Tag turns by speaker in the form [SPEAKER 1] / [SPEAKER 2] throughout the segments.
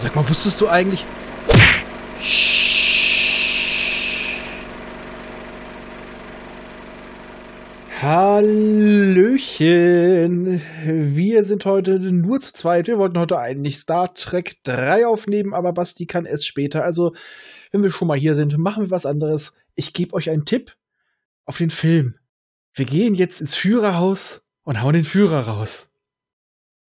[SPEAKER 1] Sag mal, wusstest du eigentlich. Hallöchen. Wir sind heute nur zu zweit. Wir wollten heute eigentlich Star Trek 3 aufnehmen, aber Basti kann es später. Also, wenn wir schon mal hier sind, machen wir was anderes. Ich gebe euch einen Tipp auf den Film. Wir gehen jetzt ins Führerhaus und hauen den Führer raus.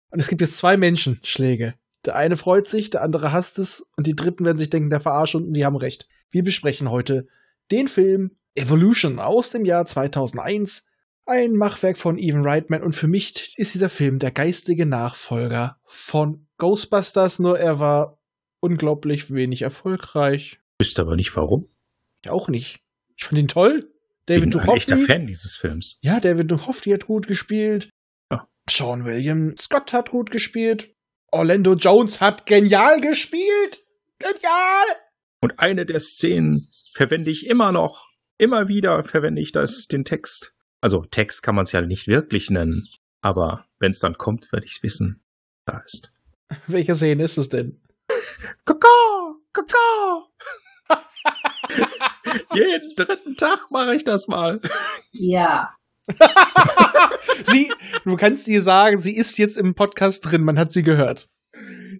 [SPEAKER 1] Und es gibt jetzt zwei Menschenschläge. Der eine freut sich, der andere hasst es und die Dritten werden sich denken, der verarscht und die haben recht. Wir besprechen heute den Film Evolution aus dem Jahr 2001. Ein Machwerk von Evan Reitman und für mich ist dieser Film der geistige Nachfolger von Ghostbusters, nur er war unglaublich wenig erfolgreich.
[SPEAKER 2] Wüsste aber nicht warum.
[SPEAKER 1] Ich auch nicht. Ich fand ihn toll. David
[SPEAKER 2] ich bin ein
[SPEAKER 1] Duchovny.
[SPEAKER 2] echter Fan dieses Films.
[SPEAKER 1] Ja, David Duchovny hat gut gespielt.
[SPEAKER 2] Ja.
[SPEAKER 1] Sean William Scott hat gut gespielt. Orlando Jones hat genial gespielt. Genial!
[SPEAKER 2] Und eine der Szenen verwende ich immer noch. Immer wieder verwende ich das, den Text. Also Text kann man es ja nicht wirklich nennen. Aber wenn es dann kommt, werde ich es wissen. Da ist.
[SPEAKER 1] Welche Szene ist es denn?
[SPEAKER 2] Kaka! Kaka! Jeden dritten Tag mache ich das mal.
[SPEAKER 3] Ja.
[SPEAKER 1] sie, du kannst ihr sagen, sie ist jetzt im Podcast drin, man hat sie gehört.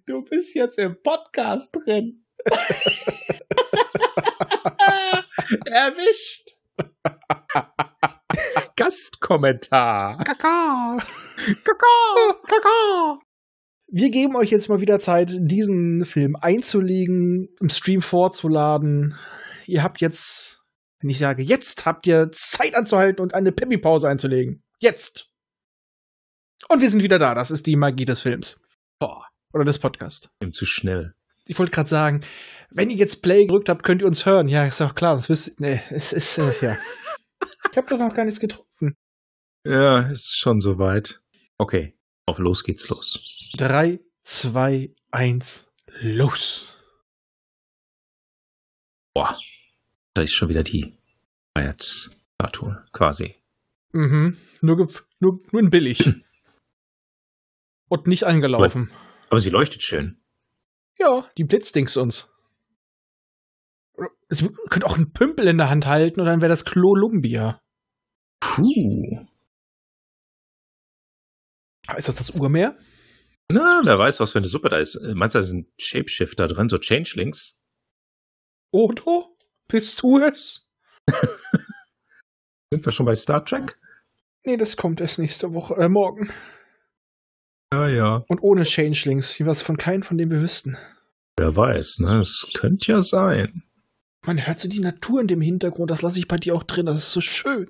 [SPEAKER 2] Du bist jetzt im Podcast drin. Erwischt. Gastkommentar.
[SPEAKER 1] Kaka!
[SPEAKER 2] Kaka!
[SPEAKER 1] Kaka! Wir geben euch jetzt mal wieder Zeit, diesen Film einzulegen, im Stream vorzuladen. Ihr habt jetzt, wenn ich sage jetzt, habt ihr Zeit anzuhalten und eine Pipi-Pause einzulegen. Jetzt! Und wir sind wieder da. Das ist die Magie des Films.
[SPEAKER 2] Boah.
[SPEAKER 1] Oder des Podcasts.
[SPEAKER 2] Zu schnell.
[SPEAKER 1] Ich wollte gerade sagen, wenn ihr jetzt Play gedrückt habt, könnt ihr uns hören. Ja, ist doch klar. Das wisst Nee, es ist, äh, ja. ich habe doch noch gar nichts getrunken.
[SPEAKER 2] Ja, ist schon soweit. Okay, auf los geht's los.
[SPEAKER 1] Drei, zwei, eins, los.
[SPEAKER 2] Boah, da ist schon wieder die Feiertstatue quasi.
[SPEAKER 1] Mhm. Nur, nur, nur in billig. Und nicht angelaufen.
[SPEAKER 2] Aber sie leuchtet schön.
[SPEAKER 1] Ja, die blitzdings uns. Sie könnt auch einen Pümpel in der Hand halten und dann wäre das Columbia.
[SPEAKER 2] Puh.
[SPEAKER 1] Ist das das Urmeer?
[SPEAKER 2] Na, wer weiß, was für eine Suppe da ist. Äh, Meinst du, da sind Shapeshifter drin, so Changelings?
[SPEAKER 1] Odo? Bist du es?
[SPEAKER 2] Sind wir schon bei Star Trek?
[SPEAKER 1] Nee, das kommt erst nächste Woche, äh, morgen.
[SPEAKER 2] Ja, ja.
[SPEAKER 1] Und ohne Changelings. Jeweils von keinem, von dem wir wüssten.
[SPEAKER 2] Wer weiß, ne? Es könnte ja sein.
[SPEAKER 1] Man hört so die Natur in dem Hintergrund. Das lasse ich bei dir auch drin. Das ist so schön.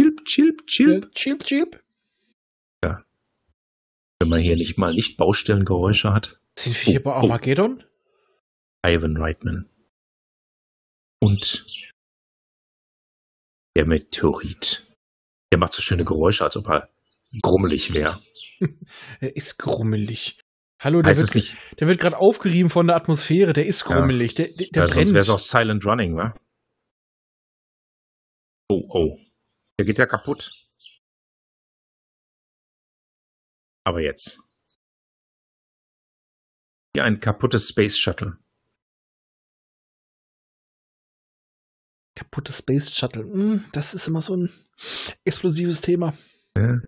[SPEAKER 2] Chilp, chilp, chilp.
[SPEAKER 1] Chilp, chilp.
[SPEAKER 2] Wenn man hier nicht mal Lichtbaustellengeräusche hat.
[SPEAKER 1] Sind wir hier
[SPEAKER 2] Oh,
[SPEAKER 1] bei
[SPEAKER 2] oh.
[SPEAKER 1] Armageddon?
[SPEAKER 2] Ivan Reitman. Und der Meteorit. Der macht so schöne Geräusche, als ob er grummelig wäre.
[SPEAKER 1] Er ist grummelig. Hallo, der
[SPEAKER 2] Heißt
[SPEAKER 1] wird,
[SPEAKER 2] nicht?
[SPEAKER 1] der wird gerade aufgerieben von der Atmosphäre. Der ist
[SPEAKER 2] Ja.
[SPEAKER 1] grummelig. Der, der, der
[SPEAKER 2] ja, sonst
[SPEAKER 1] brennt.
[SPEAKER 2] wäre es auch Silent Running, wa? Oh, oh. Der geht ja kaputt. Aber jetzt. Wie ein kaputtes Space Shuttle.
[SPEAKER 1] Kaputtes Space Shuttle. Hm, das ist immer so ein explosives Thema.
[SPEAKER 2] Ja.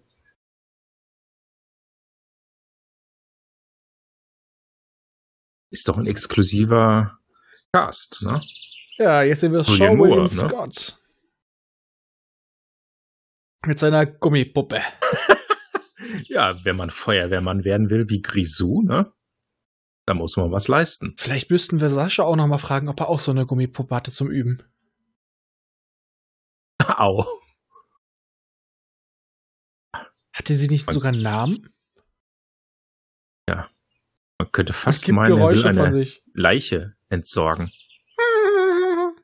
[SPEAKER 2] Ist doch ein exklusiver Cast, ne?
[SPEAKER 1] Ja, jetzt sehen wir Sean
[SPEAKER 2] Moore,
[SPEAKER 1] William
[SPEAKER 2] ne?
[SPEAKER 1] Scott. Mit seiner Gummipuppe.
[SPEAKER 2] Ja, wenn man Feuerwehrmann werden will wie Grisou, ne? Da muss man was leisten.
[SPEAKER 1] Vielleicht müssten wir Sascha auch noch mal fragen, ob er auch so eine Gummipuppe hatte zum Üben.
[SPEAKER 2] Au.
[SPEAKER 1] Hatte sie nicht
[SPEAKER 2] Man-
[SPEAKER 1] sogar einen Namen?
[SPEAKER 2] Man könnte fast meinen, er will eine. Leiche entsorgen.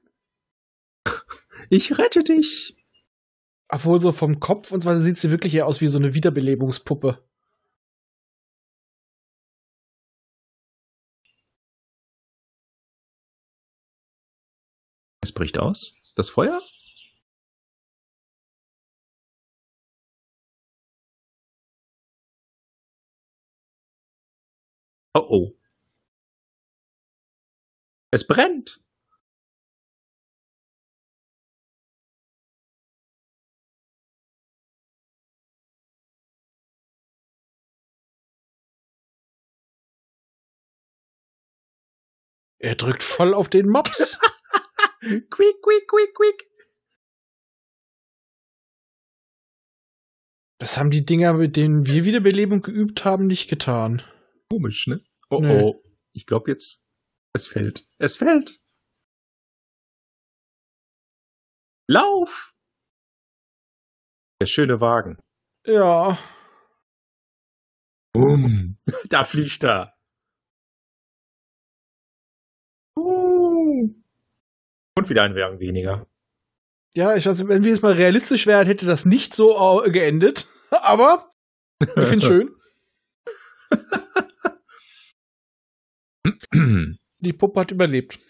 [SPEAKER 2] Ich rette dich.
[SPEAKER 1] Obwohl so vom Kopf und so weiter sieht sie wirklich eher aus wie so eine Wiederbelebungspuppe.
[SPEAKER 2] Es bricht aus. Das Feuer? Oh oh. Es brennt.
[SPEAKER 1] Er drückt voll auf den Mops.
[SPEAKER 2] quick, quick, quick, quick.
[SPEAKER 1] Das haben die Dinger, mit denen wir Wiederbelebung geübt haben, nicht getan.
[SPEAKER 2] Komisch, ne? Oh
[SPEAKER 1] Nee.
[SPEAKER 2] oh. Ich glaube jetzt, es fällt. Es fällt. Lauf! Der schöne Wagen.
[SPEAKER 1] Ja.
[SPEAKER 2] Um. Da fliegt er. Uh. Und wieder ein Wagen weniger.
[SPEAKER 1] Ja, ich weiß, wenn wir es mal realistisch wären, hätte das nicht so geendet. Aber ich finde schön. Die Puppe hat überlebt.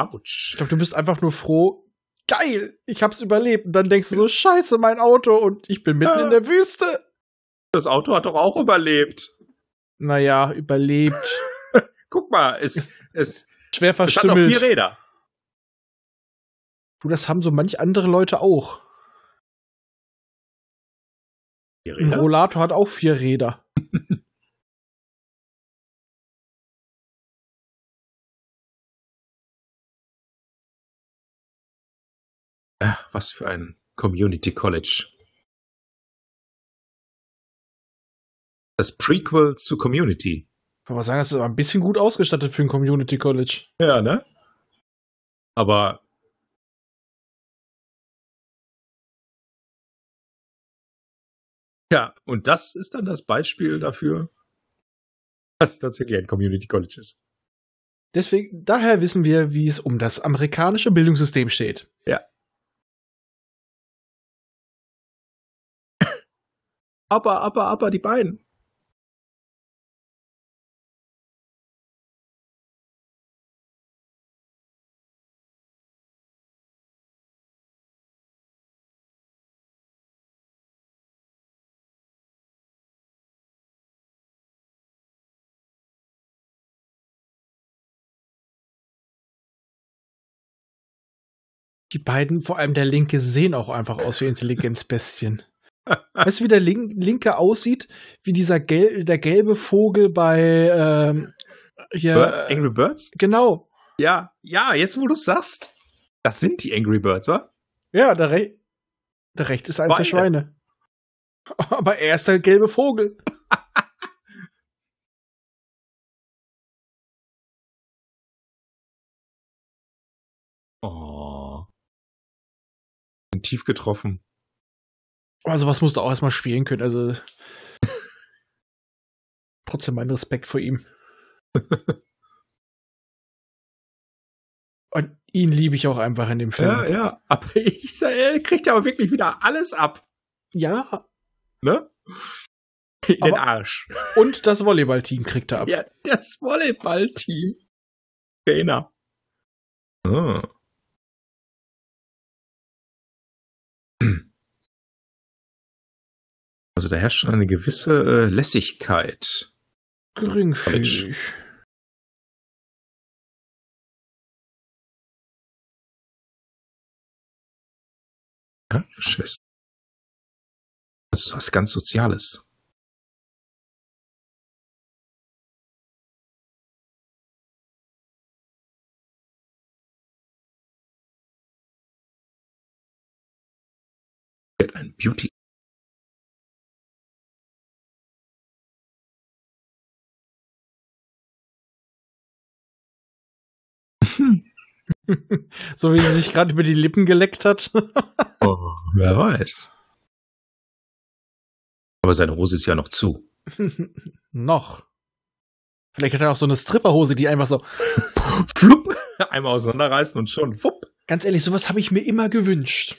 [SPEAKER 1] Ich
[SPEAKER 2] Autsch.
[SPEAKER 1] glaube, du bist einfach nur froh. Geil, ich hab's überlebt. Und dann denkst du so, scheiße, mein Auto und ich bin mitten in der Wüste.
[SPEAKER 2] Das Auto hat doch auch überlebt.
[SPEAKER 1] Naja, überlebt.
[SPEAKER 2] Guck mal, es, es, es
[SPEAKER 1] Schwer
[SPEAKER 2] hat noch vier
[SPEAKER 1] verstümmelt.
[SPEAKER 2] Räder.
[SPEAKER 1] Du, das haben so manch andere Leute auch.
[SPEAKER 2] Vier
[SPEAKER 1] Ein? Rollator hat auch vier Räder.
[SPEAKER 2] Äh, Was für ein Community College. Das Prequel zu Community.
[SPEAKER 1] Ich würde mal sagen, das ist aber ein bisschen gut ausgestattet für ein Community College.
[SPEAKER 2] Ja, ne? Aber. Ja, und das ist dann das Beispiel dafür, dass tatsächlich ein Community College ist.
[SPEAKER 1] Deswegen, daher wissen wir, wie es um das amerikanische Bildungssystem steht.
[SPEAKER 2] Aber, aber, aber, die beiden.
[SPEAKER 1] Die beiden, vor allem der Linke, sehen auch einfach aus wie Intelligenzbestien. weißt du, wie der Link, Linke aussieht? Wie dieser Gel der gelbe Vogel bei ähm, hier,
[SPEAKER 2] Birds? Angry Birds?
[SPEAKER 1] Genau.
[SPEAKER 2] Ja, ja, jetzt wo du sagst. Das sind die Angry Birds, oder?
[SPEAKER 1] Ja, der, Re der rechts ist eins der.
[SPEAKER 2] Schweine.
[SPEAKER 1] Aber er ist der gelbe Vogel.
[SPEAKER 2] Bin tief getroffen.
[SPEAKER 1] Also was musst du auch erstmal spielen können. Also trotzdem mein Respekt vor ihm. Und ihn liebe ich auch einfach in dem Film.
[SPEAKER 2] Ja, ja. Aber ich sag, er kriegt aber wirklich wieder alles ab.
[SPEAKER 1] ja.
[SPEAKER 2] Ne? In den Arsch.
[SPEAKER 1] Und das Volleyballteam kriegt er ab.
[SPEAKER 2] Ja, das Volleyballteam. Trainer. Ah. Also da herrscht schon eine gewisse äh, Lässigkeit.
[SPEAKER 1] Geringfügig.
[SPEAKER 2] Krankenschwester. Das ist was ganz Soziales. Ein Beauty.
[SPEAKER 1] so wie sie sich gerade über die Lippen geleckt hat.
[SPEAKER 2] Oh, wer weiß. Aber seine Hose ist ja noch zu.
[SPEAKER 1] Noch. Vielleicht hat er auch so eine Stripperhose, die einfach so.
[SPEAKER 2] Flupp, einmal auseinanderreißen und schon, fupp.
[SPEAKER 1] Ganz ehrlich, sowas habe ich mir immer gewünscht.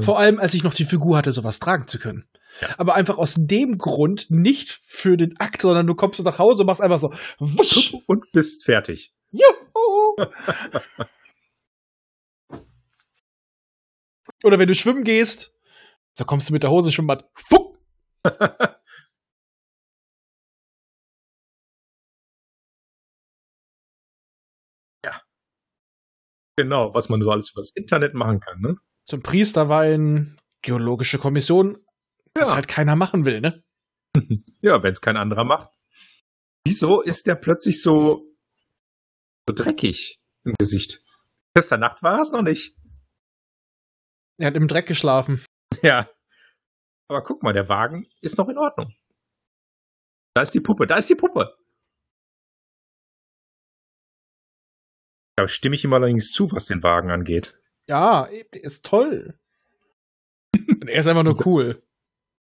[SPEAKER 1] Vor allem, als ich noch die Figur hatte, sowas tragen zu können.
[SPEAKER 2] Ja.
[SPEAKER 1] Aber einfach aus dem Grund, nicht für den Akt, sondern du kommst so nach Hause und machst einfach so. Wusch.
[SPEAKER 2] und bist fertig.
[SPEAKER 1] Juhu. Oder wenn du schwimmen gehst, so kommst du mit der Hose schon mal. Fuck.
[SPEAKER 2] ja. Genau, was man so alles übers Internet machen kann, ne?
[SPEAKER 1] Zum Priesterwein, geologische Kommission, ja. was halt keiner machen will, ne?
[SPEAKER 2] ja, wenn es kein anderer macht. Wieso ist der plötzlich so, so dreckig im Gesicht? Gestern Nacht war es noch nicht.
[SPEAKER 1] Er hat im Dreck geschlafen.
[SPEAKER 2] Ja. Aber guck mal, der Wagen ist noch in Ordnung. Da ist die Puppe, da ist die Puppe. Da stimme ich ihm allerdings zu, was den Wagen angeht.
[SPEAKER 1] Ja, ist toll. er ist einfach nur cool.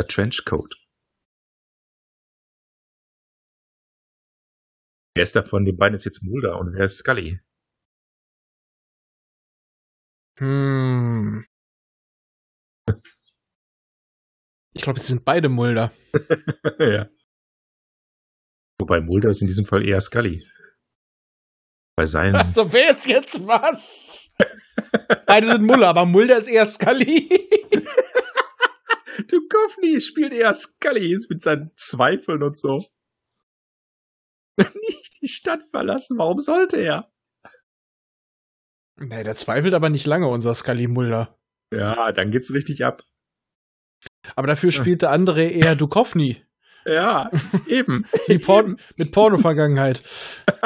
[SPEAKER 2] Der Trenchcoat. Wer ist davon den beiden ist jetzt Mulder und wer ist Scully?
[SPEAKER 1] Hm. Ich glaube, sie sind beide Mulder.
[SPEAKER 2] ja. Wobei Mulder ist in diesem Fall eher Scully. Bei seinen.
[SPEAKER 1] Also, wer ist jetzt was? beide sind Mulder, aber Mulder ist eher Scully.
[SPEAKER 2] du Duchovny spielt eher Scully mit seinen Zweifeln und so. Die Stadt verlassen, warum sollte er?
[SPEAKER 1] Nee, der zweifelt aber nicht lange, unser Scully Mulder.
[SPEAKER 2] Ja, dann geht's richtig ab.
[SPEAKER 1] Aber dafür spielt der andere eher Duchovny.
[SPEAKER 2] Ja, eben.
[SPEAKER 1] Die Porn mit Porno-Vergangenheit.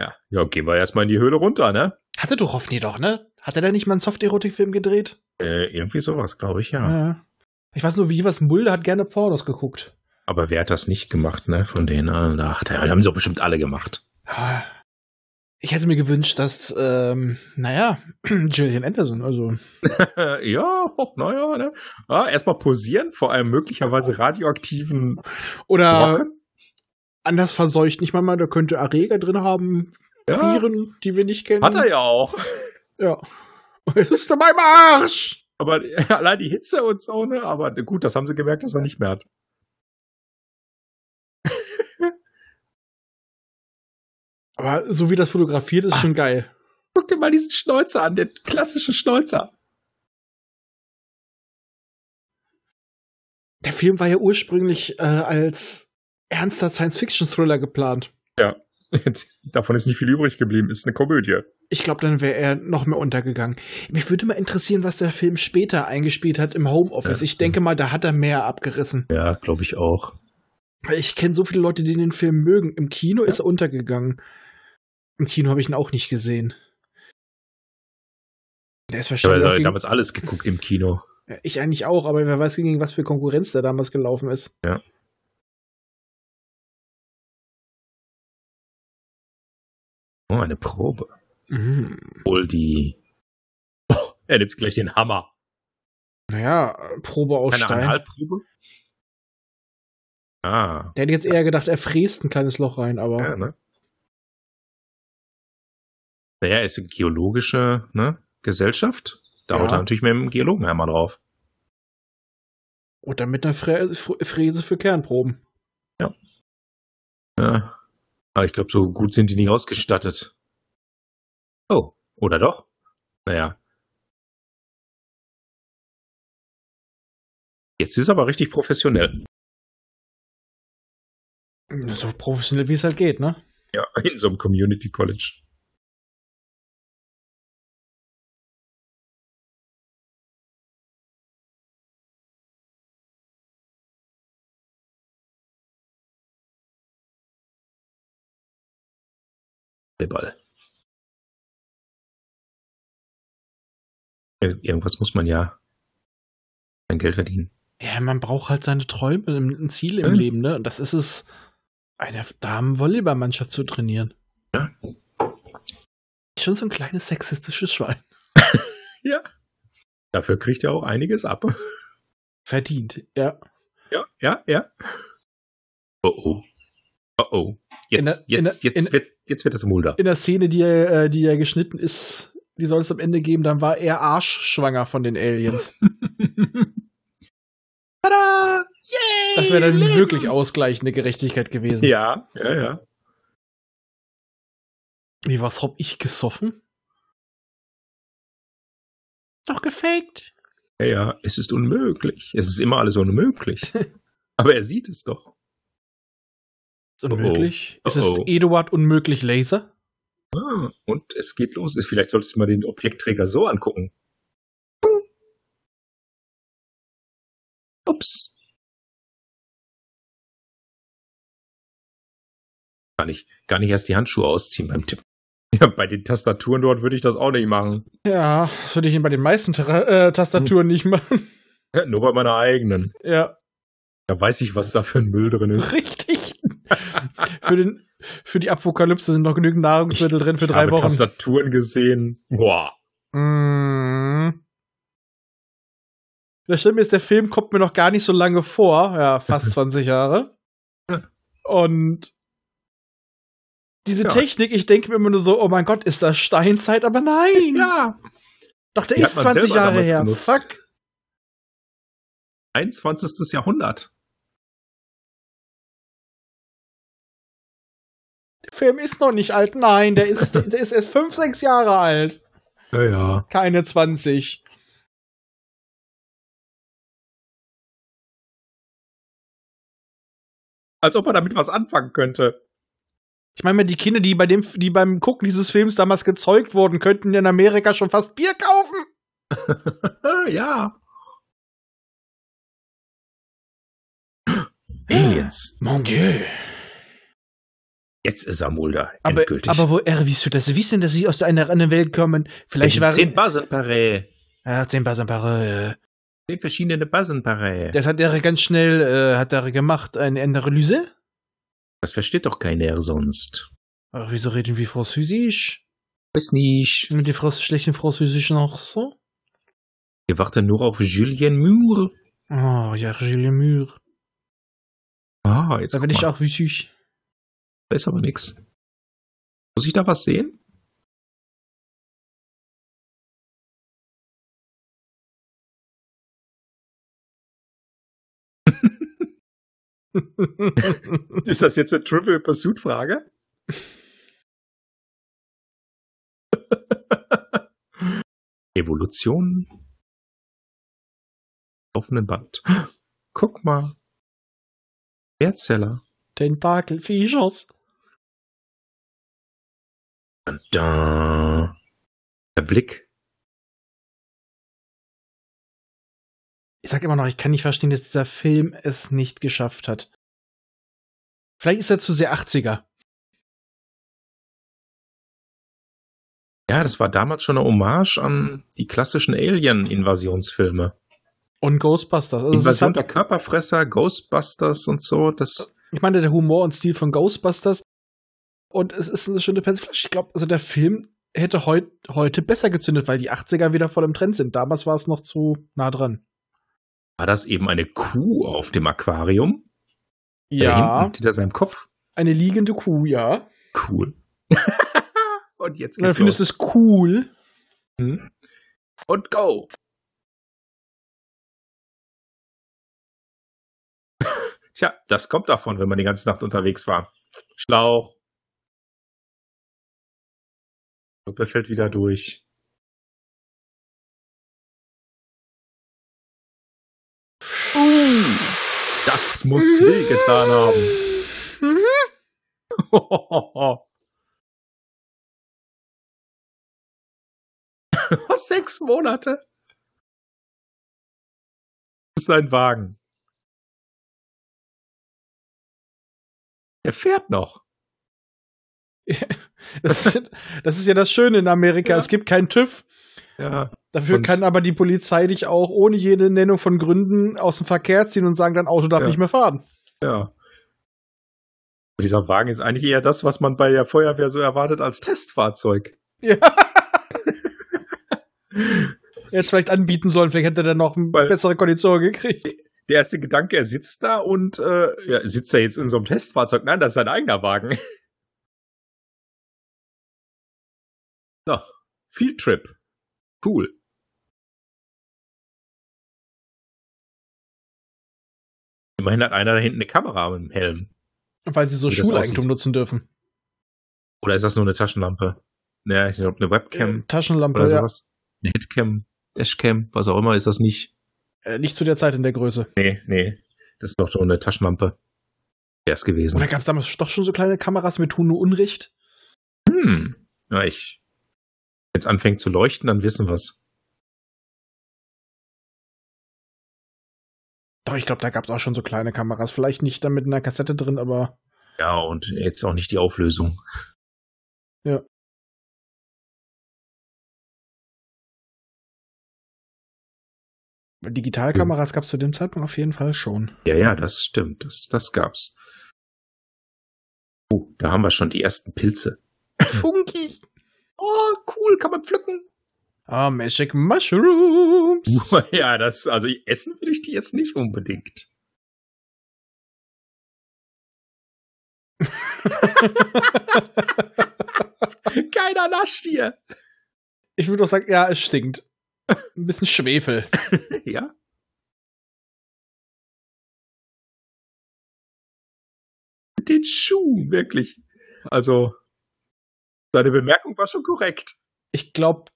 [SPEAKER 2] ja, ja, gehen wir erstmal in die Höhle runter, ne?
[SPEAKER 1] Hatte Duchovny doch, ne? Hat er da nicht mal einen Soft-Erotik-Film gedreht?
[SPEAKER 2] Äh, irgendwie sowas, glaube ich, ja. ja.
[SPEAKER 1] Ich weiß nur, wie was Mulder hat gerne Pornos geguckt.
[SPEAKER 2] Aber wer hat das nicht gemacht, ne? Von denen, ach, die haben sie doch bestimmt alle gemacht.
[SPEAKER 1] Ah, ich hätte mir gewünscht, dass, ähm, naja, Gillian Anderson, also.
[SPEAKER 2] ja, naja, ne? Ah, erstmal posieren vor einem möglicherweise radioaktiven.
[SPEAKER 1] Oder Brocken. anders verseucht. Nicht mal, da könnte Erreger drin haben, ja. Viren, die wir nicht kennen.
[SPEAKER 2] Hat er ja auch.
[SPEAKER 1] Ja. Es ist dabei im Arsch!
[SPEAKER 2] Aber allein die Hitze und so, ne? Aber gut, das haben sie gemerkt, dass er nicht mehr hat.
[SPEAKER 1] Aber so wie das fotografiert ist, Ach, schon geil.
[SPEAKER 2] Guck dir mal diesen Schnäuzer an, den klassischen Schnäuzer.
[SPEAKER 1] Der Film war ja ursprünglich äh, als ernster Science-Fiction-Thriller geplant.
[SPEAKER 2] Ja, davon ist nicht viel übrig geblieben. Ist eine Komödie.
[SPEAKER 1] Ich glaube, dann wäre er noch mehr untergegangen. Mich würde mal interessieren, was der Film später eingespielt hat im Homeoffice. Ja. Ich denke mal, da hat er mehr abgerissen.
[SPEAKER 2] Ja, glaube ich auch.
[SPEAKER 1] Ich kenne so viele Leute, die den Film mögen. Im Kino ja. ist er untergegangen. Im Kino habe ich ihn auch nicht gesehen.
[SPEAKER 2] Der ist wahrscheinlich. Ich habe damals alles geguckt im Kino.
[SPEAKER 1] Ja, ich eigentlich auch, aber wer weiß, gegen was für Konkurrenz da damals gelaufen ist.
[SPEAKER 2] Ja. Oh, eine Probe. Mhm. Wohl die. Oh, er nimmt gleich den Hammer.
[SPEAKER 1] Naja, Probe aus Keine Stein. Analprobe? Ah. Der hätte jetzt eher gedacht, er fräst ein kleines Loch rein, aber. Ja, ne?
[SPEAKER 2] Naja, ist eine geologische ne, Gesellschaft. Da ja. haut er natürlich mit dem Geologenhammer drauf.
[SPEAKER 1] Oder mit einer Fräse für Kernproben.
[SPEAKER 2] Ja. Ja. Aber ich glaube, so gut sind die nicht ausgestattet. Oh, oder doch? Naja. Jetzt ist aber richtig professionell.
[SPEAKER 1] So professionell, wie es halt geht, ne?
[SPEAKER 2] Ja, in so einem Community College. Ball. Irgendwas muss man ja sein Geld verdienen.
[SPEAKER 1] Ja, man braucht halt seine Träume, ein Ziel im ja. Leben, ne? Und das ist es, eine Damen-Volleyballmannschaft zu trainieren. Ja. Schon so ein kleines sexistisches Schwein.
[SPEAKER 2] ja. Dafür kriegt er auch einiges ab.
[SPEAKER 1] Verdient, ja.
[SPEAKER 2] Ja, ja, ja. Oh oh. Oh oh. Jetzt, der, jetzt, der, jetzt, wird, jetzt wird das Mulder.
[SPEAKER 1] In der Szene, die ja die er geschnitten ist, die soll es am Ende geben, dann war er arschschwanger von den Aliens. Tada! Yay! Das wäre dann Leben. wirklich ausgleichende Gerechtigkeit gewesen.
[SPEAKER 2] Ja, ja, ja.
[SPEAKER 1] Wie, was hab ich gesoffen? Doch gefaked.
[SPEAKER 2] Ja, ja, es ist unmöglich. Es ist immer alles unmöglich. Aber er sieht es doch.
[SPEAKER 1] Ist unmöglich.
[SPEAKER 2] Oh, oh.
[SPEAKER 1] Ist es. Eduard unmöglich Laser?
[SPEAKER 2] Ah, und es geht los. Vielleicht solltest du mal den Objektträger so angucken. Ups. Gar nicht, gar nicht erst die Handschuhe ausziehen beim Tippen. Ja, bei den Tastaturen dort würde ich das auch nicht machen.
[SPEAKER 1] Ja, das würde ich bei den meisten Tra äh, Tastaturen nicht machen.
[SPEAKER 2] Ja, nur bei meiner eigenen.
[SPEAKER 1] Ja,
[SPEAKER 2] Da weiß ich, was da für ein Müll drin ist.
[SPEAKER 1] richtig. Für, den, für die Apokalypse sind noch genügend Nahrungsmittel drin für
[SPEAKER 2] ich
[SPEAKER 1] drei
[SPEAKER 2] habe
[SPEAKER 1] Wochen.
[SPEAKER 2] Tastaturen gesehen. Boah.
[SPEAKER 1] Mm. Das Schlimme ist, der Film kommt mir noch gar nicht so lange vor. Ja, fast 20 Jahre. Und diese
[SPEAKER 2] Ja.
[SPEAKER 1] Technik, ich denke mir immer nur so, oh mein Gott, ist das Steinzeit? Aber nein!
[SPEAKER 2] Ja.
[SPEAKER 1] Doch, der
[SPEAKER 2] Die
[SPEAKER 1] ist
[SPEAKER 2] hat man
[SPEAKER 1] 20
[SPEAKER 2] selber
[SPEAKER 1] Jahre her.
[SPEAKER 2] benutzt.
[SPEAKER 1] Fuck.
[SPEAKER 2] 21. Jahrhundert.
[SPEAKER 1] Film ist noch nicht alt. Nein, der ist, der ist erst 5, 6 Jahre alt.
[SPEAKER 2] Ja, ja.
[SPEAKER 1] Keine 20.
[SPEAKER 2] Als ob er damit was anfangen könnte.
[SPEAKER 1] Ich meine die Kinder, die bei dem, die beim Gucken dieses Films damals gezeugt wurden, könnten in Amerika schon fast Bier kaufen.
[SPEAKER 2] ja. Aliens.
[SPEAKER 1] Mon Dieu.
[SPEAKER 2] Jetzt ist er Mulder.
[SPEAKER 1] Aber,
[SPEAKER 2] Endgültig.
[SPEAKER 1] aber woher, wie du das wissen, dass sie aus einer anderen Welt kommen? Vielleicht waren.
[SPEAKER 2] zehn Basenparé.
[SPEAKER 1] Ja, zehn Basenpaare.
[SPEAKER 2] Zehn verschiedene Basenparé.
[SPEAKER 1] Das hat er ganz schnell, äh, hat er gemacht, eine Analyse.
[SPEAKER 2] Das versteht doch keiner sonst.
[SPEAKER 1] Ach, wieso reden wir Französisch?
[SPEAKER 2] Weiß nicht.
[SPEAKER 1] Mit dem Franz schlechten Französisch noch so?
[SPEAKER 2] Wir warten nur auf Julien Moore.
[SPEAKER 1] Oh, ja, Julien Mur.
[SPEAKER 2] Ah, jetzt
[SPEAKER 1] Da bin ich auch wichtig.
[SPEAKER 2] Da ist aber nix. Muss ich da was sehen? Ist das jetzt eine Trivial Pursuit Frage? Evolution. Offenen Band. Guck mal. Erzähler.
[SPEAKER 1] Tentakelfischers.
[SPEAKER 2] Da. Der Blick.
[SPEAKER 1] Ich sag immer noch, ich kann nicht verstehen, dass dieser Film es nicht geschafft hat. Vielleicht ist er zu sehr 80er.
[SPEAKER 2] Ja, das war damals schon eine Hommage an die klassischen Alien-Invasionsfilme.
[SPEAKER 1] Und Ghostbusters. Also
[SPEAKER 2] Invasion
[SPEAKER 1] halt,
[SPEAKER 2] der Körperfresser, Ghostbusters und so. Das,
[SPEAKER 1] ich meine, der Humor und Stil von Ghostbusters. Und es ist eine schöne Persiflage. Ich glaube, also der Film hätte heut, heute besser gezündet, weil die 80er wieder voll im Trend sind. Damals war es noch zu nah dran.
[SPEAKER 2] war das eben eine Kuh auf dem Aquarium? Da
[SPEAKER 1] Ja,
[SPEAKER 2] hinten hinter seinem Kopf.
[SPEAKER 1] eine liegende Kuh, ja.
[SPEAKER 2] Cool. und jetzt
[SPEAKER 1] Und dann
[SPEAKER 2] geht's
[SPEAKER 1] findest du es cool.
[SPEAKER 2] Hm? Und go. Tja, das kommt davon, wenn man die ganze Nacht unterwegs war. Schlauch. Suppe fällt wieder durch. Das muss weh getan haben. Was, sechs Monate? Das ist sein Wagen. Er fährt noch.
[SPEAKER 1] Das ist, das ist ja das Schöne in Amerika.
[SPEAKER 2] Ja.
[SPEAKER 1] Es gibt keinen TÜV.
[SPEAKER 2] Ja.
[SPEAKER 1] Dafür
[SPEAKER 2] Und-
[SPEAKER 1] kann aber die Polizei dich auch ohne jede Nennung von Gründen aus dem Verkehr ziehen und sagen, dein Auto darf
[SPEAKER 2] Ja.
[SPEAKER 1] nicht mehr fahren.
[SPEAKER 2] Ja. Und dieser Wagen ist eigentlich eher das, was man bei der Feuerwehr so erwartet als Testfahrzeug.
[SPEAKER 1] Ja. Jetzt vielleicht anbieten sollen, vielleicht hätte er dann noch eine
[SPEAKER 2] Weil-
[SPEAKER 1] bessere Kondition gekriegt.
[SPEAKER 2] Der erste Gedanke, er sitzt da und äh, ja, sitzt er jetzt in so einem Testfahrzeug? Nein, das ist sein eigener Wagen. So, Field Trip. Cool. Immerhin hat einer da hinten eine Kamera im Helm.
[SPEAKER 1] Weil sie so Schuleigentum nutzen dürfen.
[SPEAKER 2] Oder ist das nur eine Taschenlampe? Naja, ich glaube eine Webcam
[SPEAKER 1] Taschenlampe,
[SPEAKER 2] oder
[SPEAKER 1] ja.
[SPEAKER 2] sowas. Eine Hitcam. Dashcam, was auch immer, ist das nicht?
[SPEAKER 1] Äh, nicht zu der Zeit in der Größe.
[SPEAKER 2] Nee, nee. Das ist doch so eine Taschenlampe. Wäre es gewesen.
[SPEAKER 1] Oder gab es damals doch schon so kleine Kameras mit tun nur Unrecht?
[SPEAKER 2] Hm. Ja, ich. Wenn es anfängt zu leuchten, dann wissen wir's.
[SPEAKER 1] Doch, ich glaube, da gab es auch schon so kleine Kameras. Vielleicht nicht dann mit einer Kassette drin, aber.
[SPEAKER 2] Ja, und jetzt auch nicht die Auflösung.
[SPEAKER 1] Ja. Digitalkameras gab es zu dem Zeitpunkt auf jeden Fall schon.
[SPEAKER 2] Ja, ja, das stimmt. Das, das gab's. Oh, da haben wir schon die ersten Pilze.
[SPEAKER 1] Funky!
[SPEAKER 2] Oh, cool, kann man pflücken.
[SPEAKER 1] Ah, Magic Mushrooms!
[SPEAKER 2] ja, das, also essen würde ich die jetzt nicht unbedingt. Keiner nascht hier.
[SPEAKER 1] Ich würde doch sagen, ja, es stinkt. Ein bisschen Schwefel.
[SPEAKER 2] ja. Den Schuh, wirklich. Also, seine Bemerkung war schon korrekt.
[SPEAKER 1] Ich glaube,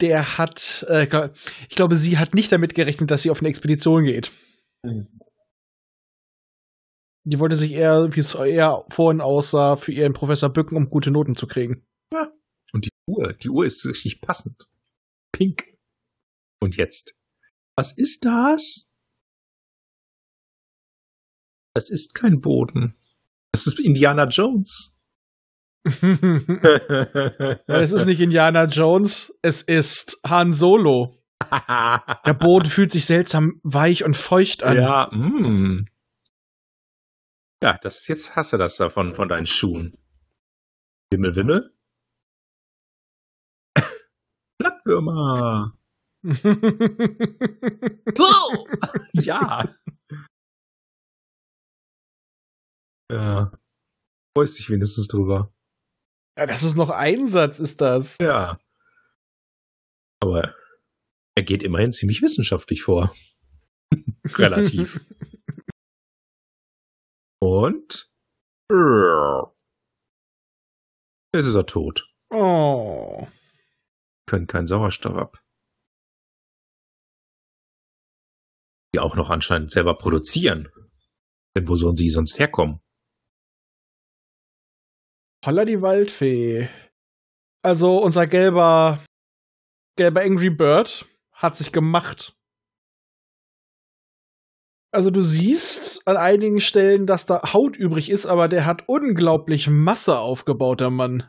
[SPEAKER 1] der hat, äh, ich glaube, sie hat nicht damit gerechnet, dass sie auf eine Expedition geht. Mhm. Die wollte sich eher, wie es eher vorhin aussah, für ihren Professor bücken, um gute Noten zu kriegen.
[SPEAKER 2] Ja. Und die Uhr, die Uhr ist richtig passend. Pink. Und jetzt. Was ist das? Das ist kein Boden. Das ist Indiana Jones.
[SPEAKER 1] es ist nicht Indiana Jones, es ist Han Solo. Der Boden fühlt sich seltsam weich und feucht an.
[SPEAKER 2] Ja, mm. Ja, das, jetzt hast du das davon, von deinen Schuhen. Wimmel, Wimmel. Blattwürmer. Oh! Ja. Ja. Freust dich wenigstens drüber.
[SPEAKER 1] Ja, das ist noch ein Satz, ist das.
[SPEAKER 2] Ja. Aber er geht immerhin ziemlich wissenschaftlich vor. Relativ. Und jetzt ist er tot.
[SPEAKER 1] Oh.
[SPEAKER 2] Können keinen Sauerstoff ab. Die auch noch anscheinend selber produzieren. Denn wo sollen sie sonst herkommen?
[SPEAKER 1] Holla die Waldfee. Also unser gelber, gelber Angry Bird hat sich gemacht. Also du siehst an einigen Stellen, dass da Haut übrig ist, aber der hat unglaublich Masse aufgebaut, der Mann.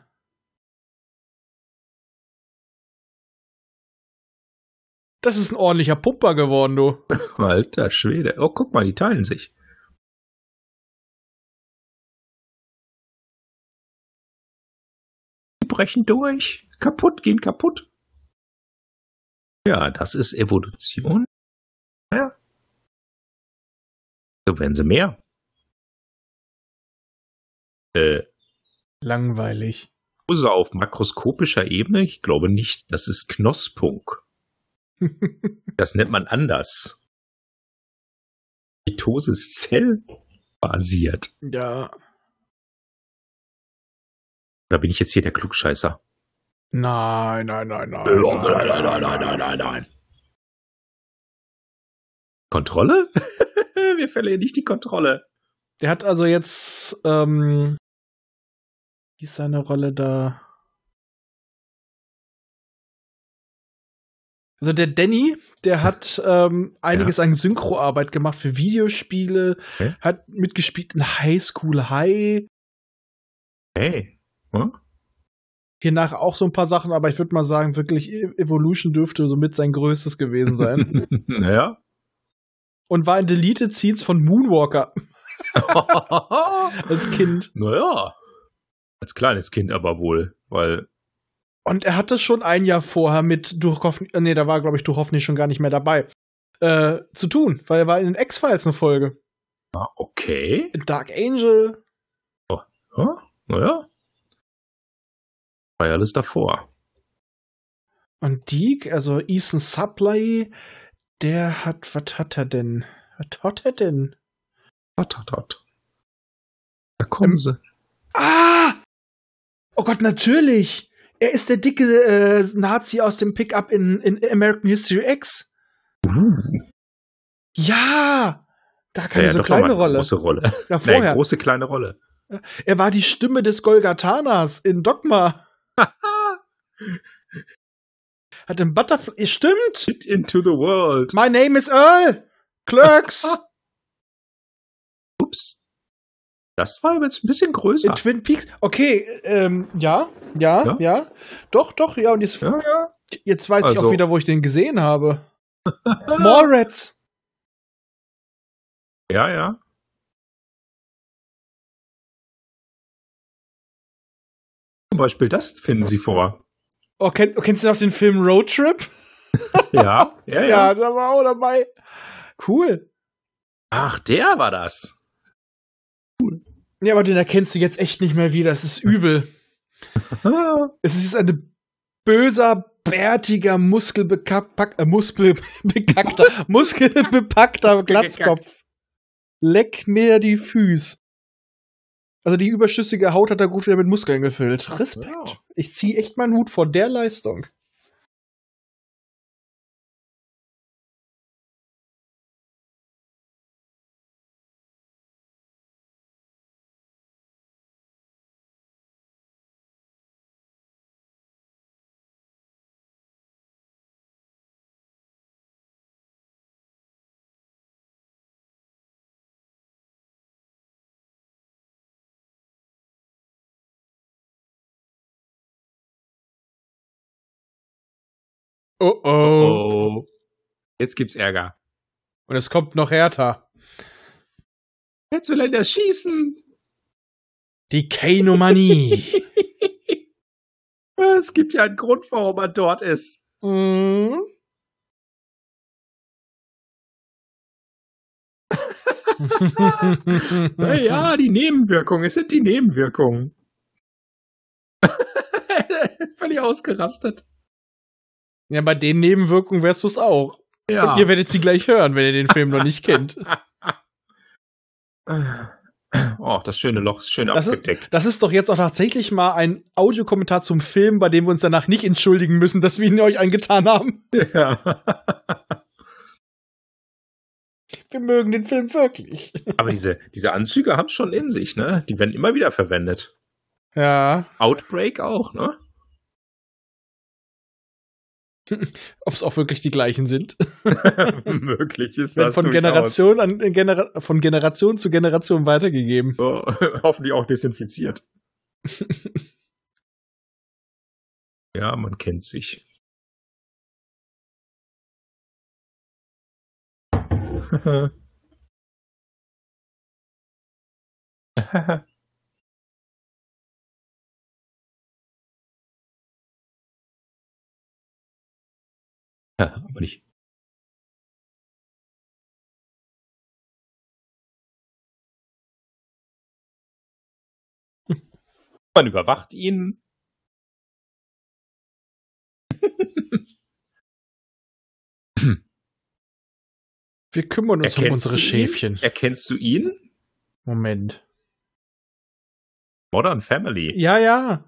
[SPEAKER 1] Das ist ein ordentlicher Pupper geworden, du.
[SPEAKER 2] Alter Schwede. Oh, guck mal, die teilen sich. Die brechen durch. Kaputt, gehen kaputt. Ja, das ist Evolution. Ja. So werden sie mehr.
[SPEAKER 1] Äh. Langweilig.
[SPEAKER 2] Also auf makroskopischer Ebene, ich glaube nicht, das ist Knospung. das nennt man anders. Mitose ist zellbasiert.
[SPEAKER 1] Ja.
[SPEAKER 2] Da bin ich jetzt hier der Klugscheißer.
[SPEAKER 1] Nein, nein, nein, nein.
[SPEAKER 2] Nein, nein, nein, nein, nein, nein, nein, nein. Kontrolle? Wir verlieren nicht die Kontrolle.
[SPEAKER 1] Der hat also jetzt, ähm, wie ist seine Rolle da? Also der Danny, der hat ähm, einiges ja. an Synchroarbeit gemacht für Videospiele, okay. hat mitgespielt in High School High.
[SPEAKER 2] Hey. Hm?
[SPEAKER 1] Hiernach auch so ein paar Sachen, aber ich würde mal sagen, wirklich e-, Evolution dürfte somit sein größtes gewesen sein.
[SPEAKER 2] naja.
[SPEAKER 1] Und war in Deleted Scenes von Moonwalker. Als Kind.
[SPEAKER 2] Naja. Als kleines Kind aber wohl, weil
[SPEAKER 1] und er hatte schon ein Jahr vorher mit Duchovny, äh, nee, da war, glaube ich, Duchovny schon gar nicht mehr dabei, äh, zu tun, weil er war in den X-Files eine Folge.
[SPEAKER 2] Ah, okay.
[SPEAKER 1] Dark Angel.
[SPEAKER 2] Oh, oh naja. War ja alles davor.
[SPEAKER 1] Und Deke, also Ethan Supply, der hat, was hat er denn? Was hat er denn?
[SPEAKER 2] Was hat er? Da kommen ähm, sie.
[SPEAKER 1] Ah! Oh Gott, natürlich! Er ist der dicke äh, Nazi aus dem Pickup in, in American History X.
[SPEAKER 2] Uh,
[SPEAKER 1] Ja! Gar keine
[SPEAKER 2] ja,
[SPEAKER 1] so
[SPEAKER 2] doch noch mal
[SPEAKER 1] kleine
[SPEAKER 2] eine
[SPEAKER 1] Rolle.
[SPEAKER 2] Große Rolle.
[SPEAKER 1] Ja, vorher.
[SPEAKER 2] große kleine Rolle.
[SPEAKER 1] er war die Stimme des Golgathanas in Dogma. Hat im Butterfly. Stimmt!
[SPEAKER 2] Hit into the world.
[SPEAKER 1] My name is Earl! Clerks!
[SPEAKER 2] Ups. Das war jetzt ein bisschen größer.
[SPEAKER 1] in Twin Peaks. Okay, ähm, ja, ja,
[SPEAKER 2] Ja?
[SPEAKER 1] ja, Doch, doch, ja, und jetzt,
[SPEAKER 2] Ja, ja.
[SPEAKER 1] jetzt weiß ich
[SPEAKER 2] Also-
[SPEAKER 1] auch wieder, wo ich den gesehen habe. Mallrats!
[SPEAKER 2] Ja, ja. Zum Beispiel das finden Sie vor.
[SPEAKER 1] Oh, kenn, kennst du noch den Film Road Trip?
[SPEAKER 2] Ja, ja,
[SPEAKER 1] Ja,
[SPEAKER 2] ja.
[SPEAKER 1] da war auch dabei. Cool.
[SPEAKER 2] Ach, der war das.
[SPEAKER 1] Ja, aber den erkennst du jetzt echt nicht mehr wieder. Das ist übel. Es ist ein böser, bärtiger, äh, muskelbekackter, muskelbepackter Glatzkopf. Leck mir die Füße. Also die überschüssige Haut hat er gut wieder mit Muskeln gefüllt. Respekt.
[SPEAKER 2] Ja.
[SPEAKER 1] Ich ziehe echt meinen Hut vor der Leistung. Oh oh.
[SPEAKER 2] Oh. Jetzt gibt's Ärger.
[SPEAKER 1] Und es kommt noch härter.
[SPEAKER 2] Jetzt will er das schießen.
[SPEAKER 1] Die Kainomanie.
[SPEAKER 2] Es gibt ja einen Grund, warum er dort ist.
[SPEAKER 1] Mhm.
[SPEAKER 2] Naja, die Nebenwirkungen. Es sind die Nebenwirkungen. Völlig ausgerastet.
[SPEAKER 1] Ja, bei den Nebenwirkungen wärst du es auch.
[SPEAKER 2] Ja.
[SPEAKER 1] Und ihr werdet sie gleich hören, wenn ihr den Film noch nicht kennt.
[SPEAKER 2] Oh, das schöne Loch ist schön
[SPEAKER 1] Das ist-
[SPEAKER 2] abgedeckt.
[SPEAKER 1] Das ist doch jetzt auch tatsächlich mal ein Audiokommentar zum Film, bei dem wir uns danach nicht entschuldigen müssen, dass wir ihn euch angetan haben.
[SPEAKER 2] Ja.
[SPEAKER 1] Wir mögen den Film wirklich.
[SPEAKER 2] Aber diese, diese Anzüge haben es schon in sich, ne? Die werden immer wieder verwendet.
[SPEAKER 1] Ja.
[SPEAKER 2] Outbreak auch, ne?
[SPEAKER 1] Ob es auch wirklich die gleichen sind.
[SPEAKER 2] Möglich ist das.
[SPEAKER 1] von. Generation, an, in Genera von Generation zu Generation weitergegeben.
[SPEAKER 2] So, hoffentlich auch desinfiziert. ja, man kennt sich. Aber nicht. Man überwacht ihn.
[SPEAKER 1] Wir kümmern uns um
[SPEAKER 2] Erkennst
[SPEAKER 1] unsere
[SPEAKER 2] du ihn?
[SPEAKER 1] Schäfchen.
[SPEAKER 2] Erkennst du ihn?
[SPEAKER 1] Moment.
[SPEAKER 2] Modern Family.
[SPEAKER 1] Ja, ja.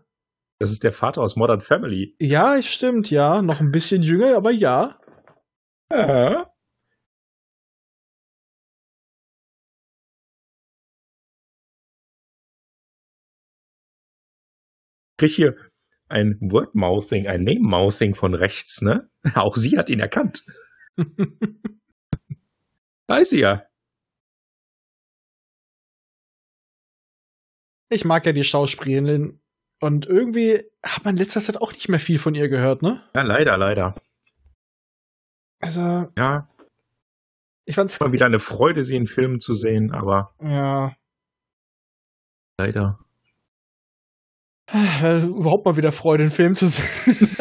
[SPEAKER 2] Das ist der Vater aus Modern Family.
[SPEAKER 1] Ja, stimmt, ja. Noch ein bisschen jünger, aber ja.
[SPEAKER 2] Ja. Krieg hier ein Wordmouthing, ein Name-Mouthing von rechts, ne? Auch sie hat ihn erkannt. Weiß sie ja.
[SPEAKER 1] Ich mag ja die Schauspielerin. Und irgendwie hat man in letzter Zeit auch nicht mehr viel von ihr gehört, ne?
[SPEAKER 2] Ja, leider, leider.
[SPEAKER 1] Also,
[SPEAKER 2] Ja,
[SPEAKER 1] ich fand's.
[SPEAKER 2] mal wieder eine Freude, sie in Filmen zu sehen, aber
[SPEAKER 1] Ja.
[SPEAKER 2] leider.
[SPEAKER 1] Äh, überhaupt mal wieder Freude, einen Film zu sehen.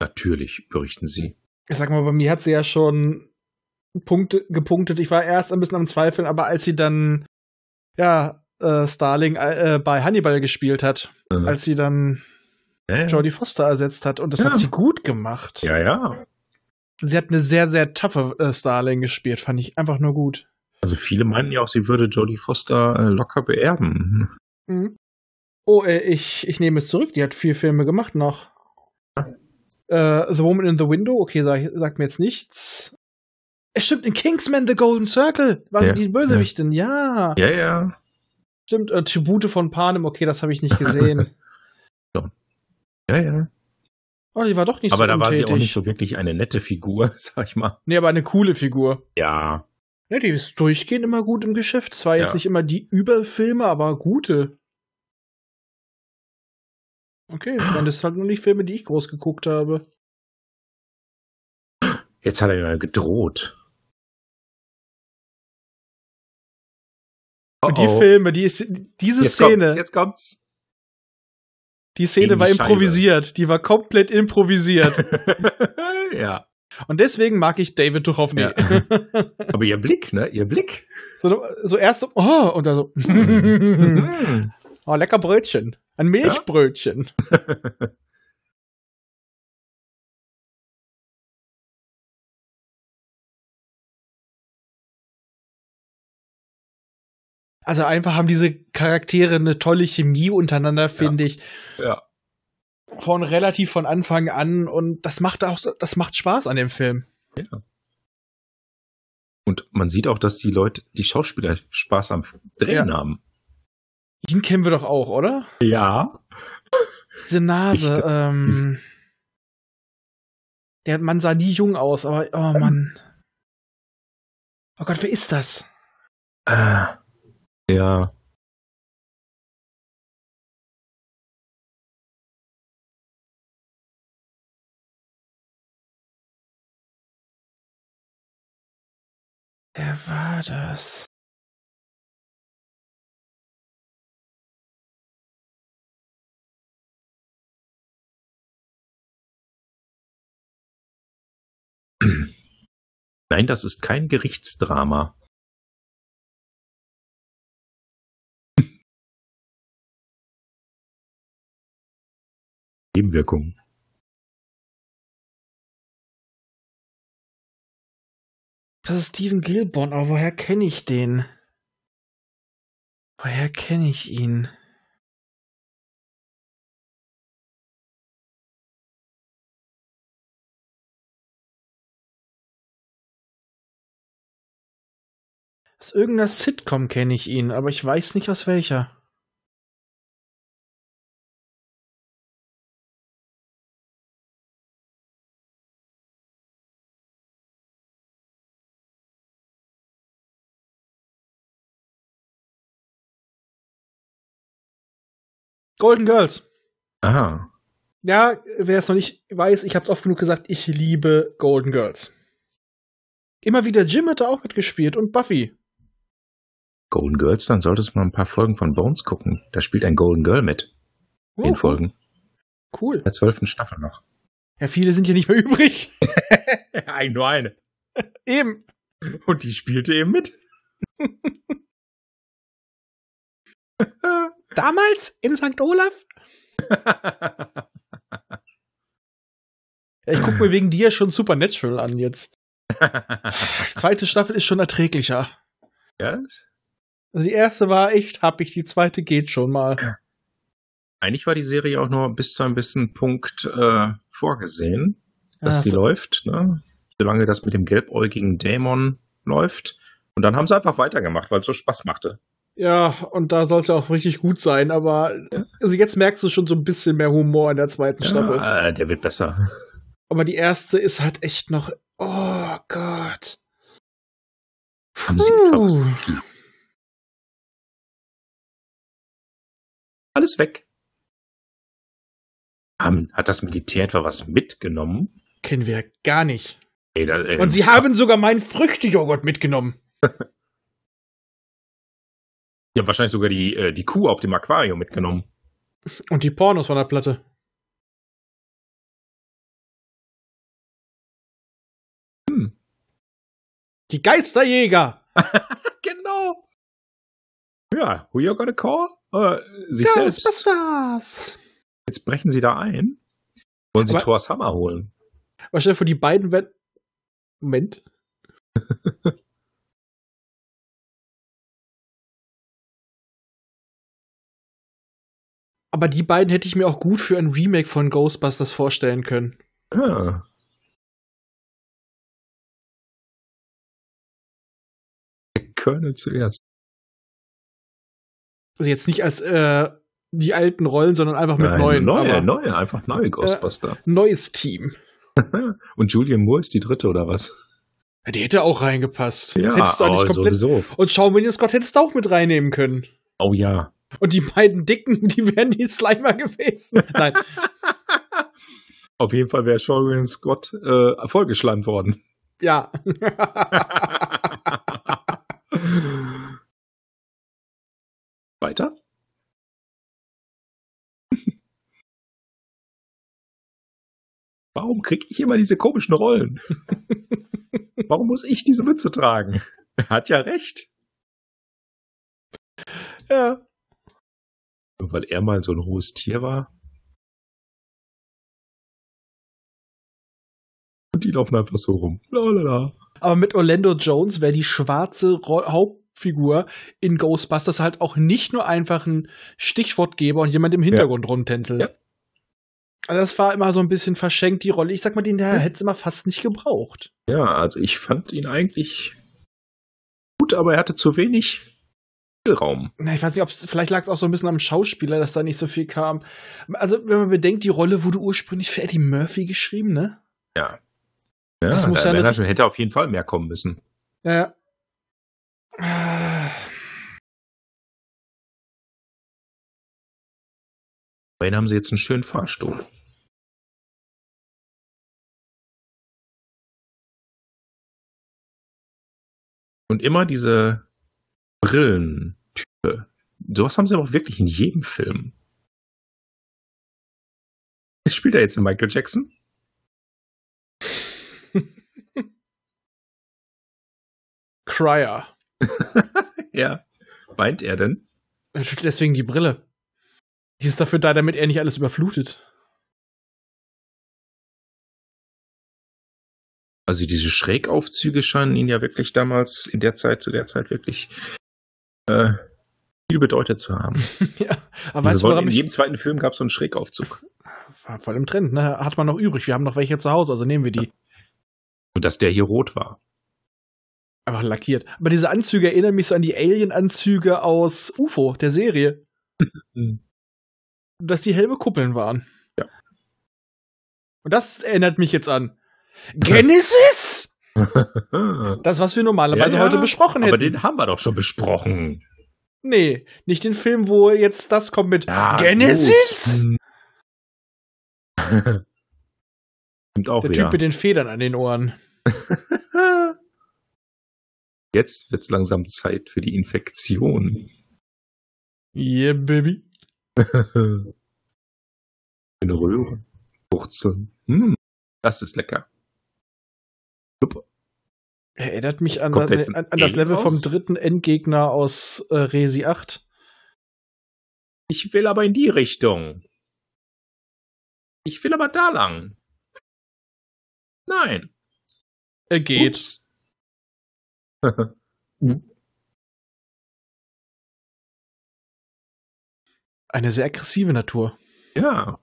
[SPEAKER 2] Natürlich, berichten sie.
[SPEAKER 1] Ich sag mal, bei mir hat sie ja schon Punkte gepunktet. Ich war erst ein bisschen am Zweifeln, aber als sie dann, ja, äh, Starling äh, bei Hannibal gespielt hat,
[SPEAKER 2] Äh,
[SPEAKER 1] als sie dann
[SPEAKER 2] ja, ja.
[SPEAKER 1] Jodie Foster ersetzt hat, und das
[SPEAKER 2] Ja.
[SPEAKER 1] hat sie gut gemacht.
[SPEAKER 2] ja, ja.
[SPEAKER 1] Sie hat eine sehr, sehr taffe äh, Starling gespielt, fand ich einfach nur gut.
[SPEAKER 2] Also viele meinten ja auch, sie würde Jodie Foster äh, locker beerben.
[SPEAKER 1] Mhm. Oh, äh, ich, ich nehme es zurück, die hat vier Filme gemacht noch. Äh, the Woman in the Window, okay, sag, sagt mir jetzt nichts. Es stimmt, in Kingsman The Golden Circle war
[SPEAKER 2] Ja,
[SPEAKER 1] sie die Bösewichtin, ja.
[SPEAKER 2] Ja, ja.
[SPEAKER 1] Stimmt, äh, Tribute von Panem, okay, das habe ich nicht gesehen.
[SPEAKER 2] Ja, ja.
[SPEAKER 1] oh, die war doch nicht
[SPEAKER 2] Aber
[SPEAKER 1] so
[SPEAKER 2] da war sie
[SPEAKER 1] untätig.
[SPEAKER 2] auch nicht so wirklich eine nette Figur, sag ich mal.
[SPEAKER 1] Nee, aber eine coole Figur.
[SPEAKER 2] Ja.
[SPEAKER 1] Ja, die ist durchgehend immer gut im Geschäft. Es war jetzt
[SPEAKER 2] Ja.
[SPEAKER 1] nicht immer die Überfilme, aber gute. Okay, dann ist halt nur nicht Filme, die ich groß geguckt habe.
[SPEAKER 2] Jetzt hat er mir gedroht.
[SPEAKER 1] Und die
[SPEAKER 2] Oh, oh.
[SPEAKER 1] Filme, die ist, diese
[SPEAKER 2] Jetzt
[SPEAKER 1] Szene,
[SPEAKER 2] Kommt's, jetzt kommt's.
[SPEAKER 1] die Szene war
[SPEAKER 2] Scheibe.
[SPEAKER 1] improvisiert. Die war komplett improvisiert.
[SPEAKER 2] ja.
[SPEAKER 1] Und deswegen mag ich David Duchovny.
[SPEAKER 2] Ja. Aber ihr Blick, ne? Ihr Blick.
[SPEAKER 1] so, so erst so, oh, und dann so, oh, lecker Brötchen. Ein Milchbrötchen. Also einfach haben diese Charaktere eine tolle Chemie untereinander, finde ich.
[SPEAKER 2] ja.
[SPEAKER 1] Von relativ von Anfang an und das macht auch, das macht Spaß an dem Film.
[SPEAKER 2] Und man sieht auch, dass die Leute, die Schauspieler Spaß am Drehen haben.
[SPEAKER 1] Ihn kennen wir doch auch, oder?
[SPEAKER 2] Ja.
[SPEAKER 1] Diese Nase,
[SPEAKER 2] Ich-
[SPEAKER 1] ähm. Der Mann sah nie jung aus, aber, oh Mann. Oh Gott, wer ist das?
[SPEAKER 2] Äh, ja.
[SPEAKER 1] Wer war das?
[SPEAKER 2] Nein, das ist kein Gerichtsdrama. Nebenwirkung.
[SPEAKER 1] Das ist Steven Gilborn, aber woher kenne ich den? Woher kenne ich ihn? Aus irgendeiner Sitcom kenne ich ihn, aber ich weiß nicht aus welcher. Golden Girls.
[SPEAKER 2] Aha.
[SPEAKER 1] Ja, wer es noch nicht weiß, ich habe es oft genug gesagt, ich liebe Golden Girls. Immer wieder Jim hat da auch mitgespielt und Buffy.
[SPEAKER 2] Golden Girls, dann solltest du mal ein paar Folgen von Bones gucken. Da spielt ein Golden Girl mit. In
[SPEAKER 1] Oh,
[SPEAKER 2] Folgen.
[SPEAKER 1] Cool.
[SPEAKER 2] Der zwölften Staffel noch.
[SPEAKER 1] Ja, viele sind ja nicht mehr übrig.
[SPEAKER 2] Ein, nur eine.
[SPEAKER 1] Eben.
[SPEAKER 2] Und die spielte eben mit.
[SPEAKER 1] Damals in St. Olaf? Ich gucke mir wegen dir schon Supernatural an jetzt. Die zweite Staffel ist schon erträglicher.
[SPEAKER 2] ja,
[SPEAKER 1] Also die erste war echt happig, die zweite geht schon mal.
[SPEAKER 2] eigentlich war die Serie auch nur bis zu einem bisschen Punkt äh, vorgesehen, dass sie
[SPEAKER 1] so-
[SPEAKER 2] läuft, ne? Solange das mit dem gelbäugigen Dämon läuft. Und dann haben sie einfach weitergemacht, weil es so Spaß machte.
[SPEAKER 1] Ja, und da soll es ja auch richtig gut sein, aber also jetzt merkst du schon so ein bisschen mehr Humor in der zweiten Staffel.
[SPEAKER 2] Ja, äh, der wird besser.
[SPEAKER 1] Aber die erste ist halt echt noch. Oh Gott.
[SPEAKER 2] Haben sie etwa was? Alles weg. Haben, hat das Militär etwa was mitgenommen?
[SPEAKER 1] Kennen wir gar nicht.
[SPEAKER 2] Ey, da, äh,
[SPEAKER 1] Und sie haben sogar meinen Früchtejoghurt mitgenommen.
[SPEAKER 2] ja, wahrscheinlich sogar die, äh, die Kuh auf dem Aquarium mitgenommen.
[SPEAKER 1] Und die Pornos von der Platte.
[SPEAKER 2] Hm.
[SPEAKER 1] Die Geisterjäger.
[SPEAKER 2] Genau. Ja, who you gonna call? Äh, sich selbst.
[SPEAKER 1] Ghostbusters.
[SPEAKER 2] Jetzt brechen sie da ein. Wollen sie Thors Hammer holen?
[SPEAKER 1] Dir vor, die beiden werden. Moment. Aber die beiden hätte ich mir auch gut für ein Remake von Ghostbusters vorstellen können.
[SPEAKER 2] Ah. Colonel zuerst.
[SPEAKER 1] Also jetzt nicht als äh, die alten Rollen, sondern einfach mit
[SPEAKER 2] Nein,
[SPEAKER 1] neuen.
[SPEAKER 2] Neue, neue, einfach neue Ghostbuster.
[SPEAKER 1] Äh, neues Team.
[SPEAKER 2] Und Julian Moore ist die dritte oder was?
[SPEAKER 1] Ja, die hätte auch reingepasst. das hättest du
[SPEAKER 2] oh,
[SPEAKER 1] komplett.
[SPEAKER 2] sowieso.
[SPEAKER 1] Und Shawn William Scott hättest du auch mit reinnehmen können.
[SPEAKER 2] Oh ja.
[SPEAKER 1] Und die beiden Dicken, die wären die Slimer gewesen. Nein.
[SPEAKER 2] Auf jeden Fall wäre William Scott äh, vollgeschlammt worden.
[SPEAKER 1] Ja.
[SPEAKER 2] Weiter? Warum kriege ich immer diese komischen Rollen? Warum muss ich diese Mütze tragen? Er hat ja recht.
[SPEAKER 1] ja.
[SPEAKER 2] Nur weil er mal so ein hohes Tier war. Und die laufen einfach so rum. Lalala.
[SPEAKER 1] Aber mit Orlando Jones wäre die schwarze Ro Hauptfigur in Ghostbusters halt auch nicht nur einfach ein Stichwortgeber und jemand im Hintergrund rumtänzelt.
[SPEAKER 2] Ja.
[SPEAKER 1] Also das war immer so ein bisschen verschenkt, die Rolle. Ich sag mal, den der hätte es immer fast nicht gebraucht.
[SPEAKER 2] Ja, also ich fand ihn eigentlich gut, aber er hatte zu wenig Spielraum.
[SPEAKER 1] Na, ich weiß nicht, ob vielleicht lag es auch so ein bisschen am Schauspieler, dass da nicht so viel kam. Also, wenn man bedenkt, die Rolle wurde ursprünglich für Eddie Murphy geschrieben, ne?
[SPEAKER 2] Ja. Ja,
[SPEAKER 1] Das muss
[SPEAKER 2] da
[SPEAKER 1] ja
[SPEAKER 2] schon- hätte auf jeden Fall mehr kommen müssen.
[SPEAKER 1] Ja. Ah,
[SPEAKER 2] Immerhin haben sie jetzt einen schönen Fahrstuhl. Und immer diese Brillentype. Sowas haben sie aber auch wirklich in jedem Film. Spielt er jetzt in Michael Jackson?
[SPEAKER 1] Cryer.
[SPEAKER 2] Ja. Weint er denn?
[SPEAKER 1] Deswegen die Brille. Die ist dafür da, damit er nicht alles überflutet.
[SPEAKER 2] Also diese Schrägaufzüge scheinen ihn ja wirklich damals, in der Zeit, zu der Zeit wirklich äh, viel bedeutet zu haben.
[SPEAKER 1] ja. Aber weißt du, woran
[SPEAKER 2] in jedem zweiten Film gab es so einen Schrägaufzug.
[SPEAKER 1] war voll im Trend, ne? Hat man noch übrig. Wir haben noch welche zu Hause, also nehmen wir die.
[SPEAKER 2] Und dass der hier rot war.
[SPEAKER 1] Einfach lackiert. Aber diese Anzüge erinnern mich so an die Alien-Anzüge aus UFO, der Serie.
[SPEAKER 2] Mhm.
[SPEAKER 1] Dass die Helme Kuppeln waren.
[SPEAKER 2] Ja.
[SPEAKER 1] Und das erinnert mich jetzt an Genesis! Das, was wir normalerweise
[SPEAKER 2] Ja, ja,
[SPEAKER 1] heute besprochen hätten.
[SPEAKER 2] Aber den haben wir doch schon besprochen.
[SPEAKER 1] nee, nicht den Film, wo jetzt das kommt mit
[SPEAKER 2] Ja,
[SPEAKER 1] Genesis!
[SPEAKER 2] Stimmt auch
[SPEAKER 1] Der. Typ mit den Federn an den Ohren.
[SPEAKER 2] Jetzt wird's langsam Zeit für die Infektion.
[SPEAKER 1] Yeah, baby.
[SPEAKER 2] Eine Röhre. Wurzeln. Hm, das ist lecker.
[SPEAKER 1] Erinnert mich an, an,
[SPEAKER 2] ein
[SPEAKER 1] an das Level vom
[SPEAKER 2] raus?
[SPEAKER 1] dritten Endgegner aus äh, Resi 8.
[SPEAKER 2] Ich will aber in die Richtung. Ich will aber da lang. Nein.
[SPEAKER 1] Er geht. Eine sehr aggressive Natur.
[SPEAKER 2] ja.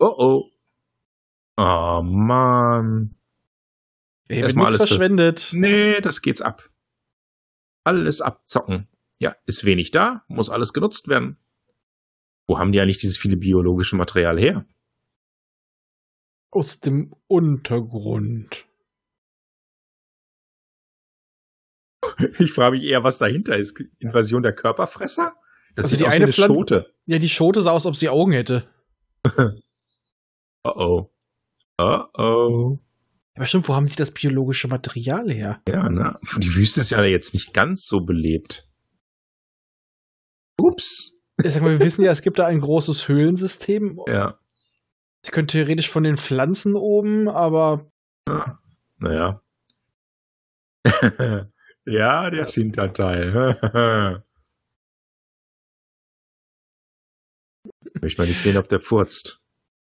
[SPEAKER 2] Oh oh. Oh Mann.
[SPEAKER 1] Wird
[SPEAKER 2] Erstmal
[SPEAKER 1] nichts
[SPEAKER 2] alles für-
[SPEAKER 1] verschwendet.
[SPEAKER 2] Nee, das geht's ab. Alles abzocken. Ja, ist wenig da, muss alles genutzt werden. Wo haben die eigentlich dieses viele biologische Material her?
[SPEAKER 1] Aus dem Untergrund.
[SPEAKER 2] Ich frage mich eher, was dahinter ist. Invasion der Körperfresser? Das
[SPEAKER 1] Also
[SPEAKER 2] sieht
[SPEAKER 1] die
[SPEAKER 2] aus
[SPEAKER 1] eine
[SPEAKER 2] wie eine
[SPEAKER 1] Pflanze-
[SPEAKER 2] Schote.
[SPEAKER 1] Ja, die Schote sah aus, ob sie Augen hätte.
[SPEAKER 2] Oh oh. Oh oh.
[SPEAKER 1] Aber stimmt, wo haben sie das biologische Material her?
[SPEAKER 2] Ja, ne? Die Wüste ist ja jetzt nicht ganz so belebt. Ups.
[SPEAKER 1] Ich sag mal, wir wissen ja, es gibt da ein großes Höhlensystem.
[SPEAKER 2] Ja.
[SPEAKER 1] Sie können theoretisch von den Pflanzen oben, aber
[SPEAKER 2] ja. Naja. ja, der Hinterteil. Möchte mal nicht sehen, ob der furzt.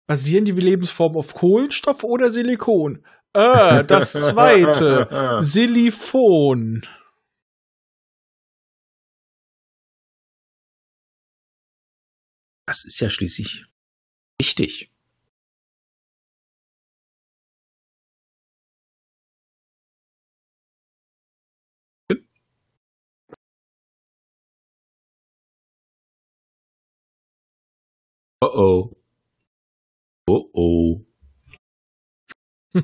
[SPEAKER 1] Basieren die Lebensformen auf Kohlenstoff oder Silikon? Äh, das zweite. Silifon.
[SPEAKER 2] Das ist ja schließlich wichtig. Oh oh. Oh oh.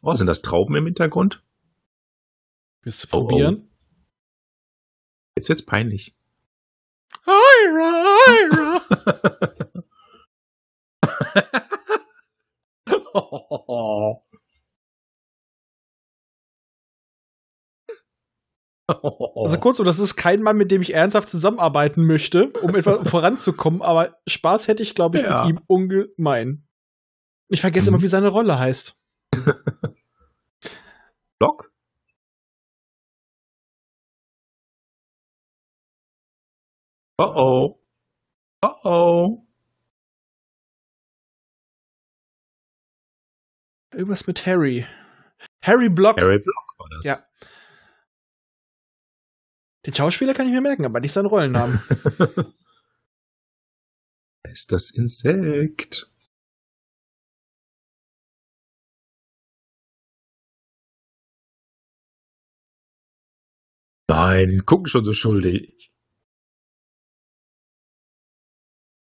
[SPEAKER 2] oh, sind das Trauben im Hintergrund?
[SPEAKER 1] Willst du probieren? Oh,
[SPEAKER 2] oh. Jetzt wird's peinlich.
[SPEAKER 1] Ira, Ira.
[SPEAKER 2] oh.
[SPEAKER 1] Also kurz, das ist kein Mann, mit dem ich ernsthaft zusammenarbeiten möchte, um etwas voranzukommen, aber Spaß hätte ich, glaube ich, ja. mit ihm ungemein. Ich vergesse mhm. immer, wie seine Rolle heißt.
[SPEAKER 2] Block? Oh oh. Oh oh.
[SPEAKER 1] Irgendwas mit Harry. Harry Block.
[SPEAKER 2] Harry Block war das.
[SPEAKER 1] Ja. Den Schauspieler kann ich mir merken, aber nicht seinen Rollennamen.
[SPEAKER 2] ist das Insekt? Nein, gucken schon so schuldig.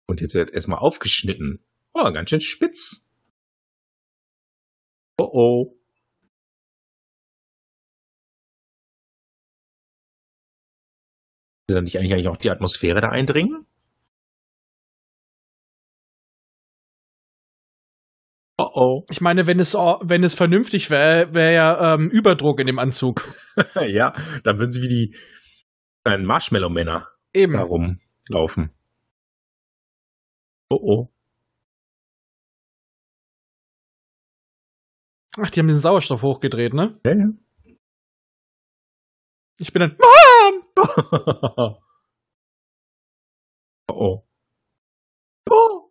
[SPEAKER 2] Und jetzt wird erstmal aufgeschnitten. Oh, ganz schön spitz. Oh oh. Dann nicht eigentlich auch die Atmosphäre da eindringen?
[SPEAKER 1] Oh oh. Ich meine, wenn es, wenn es vernünftig wäre, wäre ja ähm, Überdruck in dem Anzug.
[SPEAKER 2] ja, dann würden sie wie die kleinen Marshmallow-Männer
[SPEAKER 1] Eben.
[SPEAKER 2] herumlaufen. Oh oh.
[SPEAKER 1] Ach, die haben den Sauerstoff hochgedreht, ne?
[SPEAKER 2] Ja, ja.
[SPEAKER 1] Ich bin dann, Mann!
[SPEAKER 2] oh.
[SPEAKER 1] oh.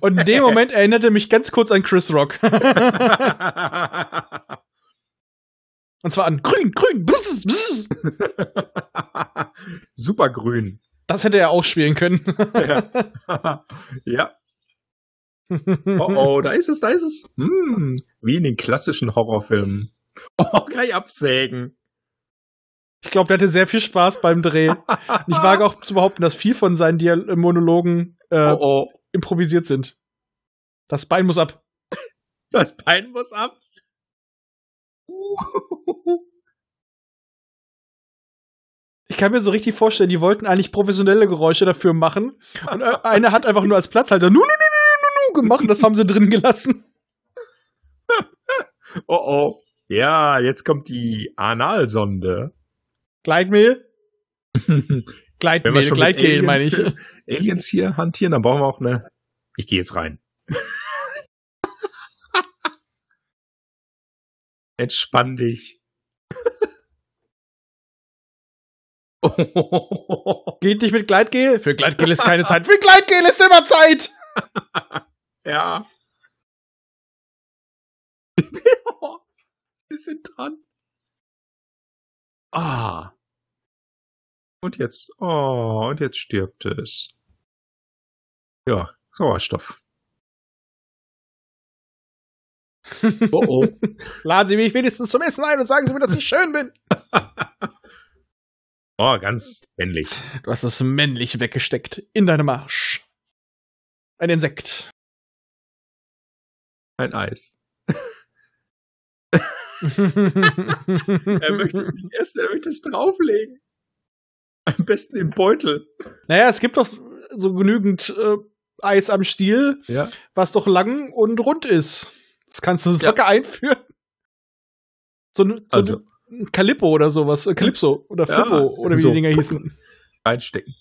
[SPEAKER 1] Und in dem Moment erinnerte mich ganz kurz an Chris Rock. Und zwar an grün, grün, bzz, bzz.
[SPEAKER 2] Super grün.
[SPEAKER 1] Das hätte er auch spielen können.
[SPEAKER 2] ja. ja. Oh oh, da ist es, da ist es. Hm, wie in den klassischen Horrorfilmen. Oh, gleich absägen.
[SPEAKER 1] Ich glaube, der hatte sehr viel Spaß beim Dreh. ich wage auch zu behaupten, dass viel von seinen Dial äh, Monologen äh, oh, oh. improvisiert sind. Das Bein muss ab.
[SPEAKER 2] Das Bein muss ab.
[SPEAKER 1] Ich kann mir so richtig vorstellen, die wollten eigentlich professionelle Geräusche dafür machen. Und äh, einer hat einfach nur als Platzhalter nu, nu, nu, nu, nu, gemacht und das haben sie drin gelassen.
[SPEAKER 2] oh oh. Ja, jetzt kommt die Analsonde.
[SPEAKER 1] Gleitmehl? Gleitmehl, Gleitgel meine ich.
[SPEAKER 2] Aliens hier hantieren, dann brauchen wir auch eine. Ich gehe jetzt rein. Entspann dich.
[SPEAKER 1] Geht nicht mit Gleitgel? Für Gleitgel ist keine Zeit. Für Gleitgel ist immer Zeit!
[SPEAKER 2] ja. Sie sind dran. Ah. Und jetzt, oh, und jetzt stirbt es. Ja, Sauerstoff.
[SPEAKER 1] oh oh. Laden Sie mich wenigstens zum Essen ein und sagen Sie mir, dass ich schön bin.
[SPEAKER 2] oh, ganz männlich.
[SPEAKER 1] Du hast es männlich weggesteckt in deinem Arsch. Ein Insekt.
[SPEAKER 2] Ein Eis. er möchte es nicht essen, er möchte es drauflegen. Am besten im Beutel.
[SPEAKER 1] Naja, es gibt doch so genügend äh, Eis am Stiel,
[SPEAKER 2] ja.
[SPEAKER 1] was doch lang und rund ist. Das kannst du locker ja. einführen. So, so also. ein Calippo oder sowas. Äh, Calypso oder Flippo ja, oder wie so. die Dinger hießen.
[SPEAKER 2] Einstecken.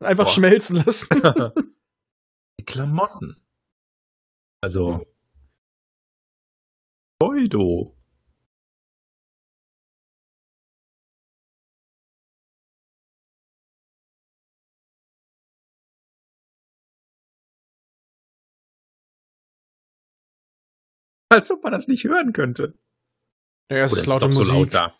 [SPEAKER 1] Einfach Boah. schmelzen lassen.
[SPEAKER 2] die Klamotten. Also guido Als ob man das nicht hören könnte.
[SPEAKER 1] Ja, es oh,
[SPEAKER 2] Oder
[SPEAKER 1] ist, laute
[SPEAKER 2] ist doch
[SPEAKER 1] Musik.
[SPEAKER 2] so laut da.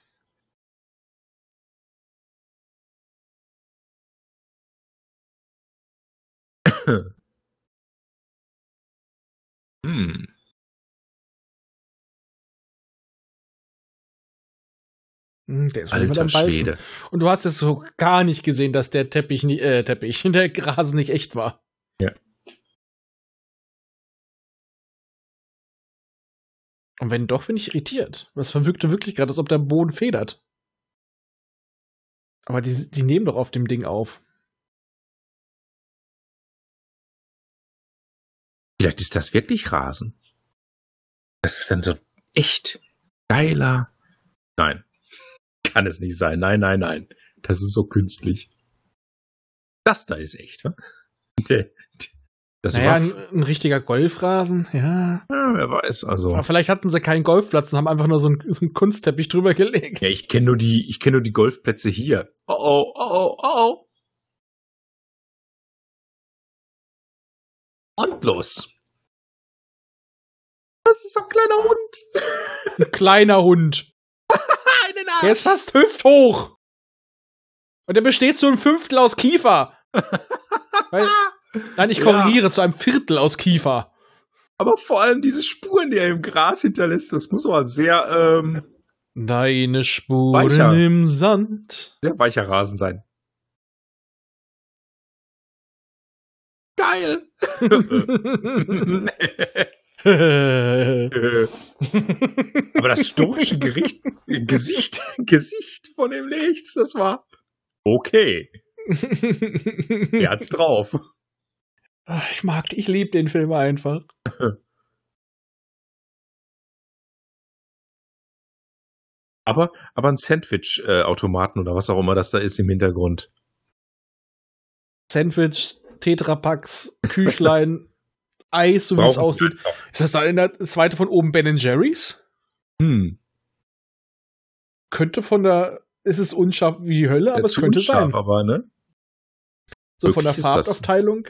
[SPEAKER 2] hm.
[SPEAKER 1] Der ist am
[SPEAKER 2] Alter
[SPEAKER 1] Beißen.
[SPEAKER 2] Schwede.
[SPEAKER 1] Und du hast es so gar nicht gesehen, dass der Teppich nicht, äh, Teppich, der Rasen nicht echt war.
[SPEAKER 2] Ja.
[SPEAKER 1] Und wenn doch, bin ich irritiert. Das verwirkte wirklich gerade, als ob der Boden federt. Aber die, die nehmen doch auf dem Ding auf.
[SPEAKER 2] Vielleicht ist das wirklich Rasen. Das ist dann so echt geiler. Nein. Kann es nicht sein. Nein, nein, nein. Das ist so künstlich. Das da ist echt, wa? Das
[SPEAKER 1] naja,
[SPEAKER 2] war,
[SPEAKER 1] ein, ein richtiger Golfrasen, ja.
[SPEAKER 2] ja, wer weiß, also.
[SPEAKER 1] Aber vielleicht hatten sie keinen Golfplatz und haben einfach nur so einen, so einen Kunstteppich drüber gelegt.
[SPEAKER 2] Ja, ich kenne nur die, ich kenne nur die Golfplätze hier. Oh oh, oh oh, oh oh. Und los. Das ist so ein kleiner Hund.
[SPEAKER 1] Ein kleiner Hund.
[SPEAKER 2] Einen
[SPEAKER 1] Der ist fast hüfthoch. Und der besteht zu einem Fünftel aus Kiefer. Weil, nein, ich
[SPEAKER 2] Ja.
[SPEAKER 1] korrigiere, zu einem Viertel aus Kiefer.
[SPEAKER 2] Aber vor allem diese Spuren, die er im Gras hinterlässt, das muss aber sehr, ähm,
[SPEAKER 1] Deine Spuren
[SPEAKER 2] Weicher.
[SPEAKER 1] im Sand.
[SPEAKER 2] sehr weicher Rasen sein. Geil. aber das stoische Gericht, Gesicht, Gesicht von dem Lichts, das war okay. Er hat's drauf.
[SPEAKER 1] Ich mag, ich liebe den Film einfach.
[SPEAKER 2] Aber, aber ein Sandwich-Automaten oder was auch immer das da ist im Hintergrund.
[SPEAKER 1] Sandwich, Tetrapacks, Küchlein, Eis, so wie es aussieht. Ist das da in der zweite von oben Ben Jerry's?
[SPEAKER 2] Hm,
[SPEAKER 1] Könnte von der, ist es unscharf wie die Hölle, aber es könnte
[SPEAKER 2] unscharf,
[SPEAKER 1] sein.
[SPEAKER 2] aber, ne?
[SPEAKER 1] So von der. Farbaufteilung.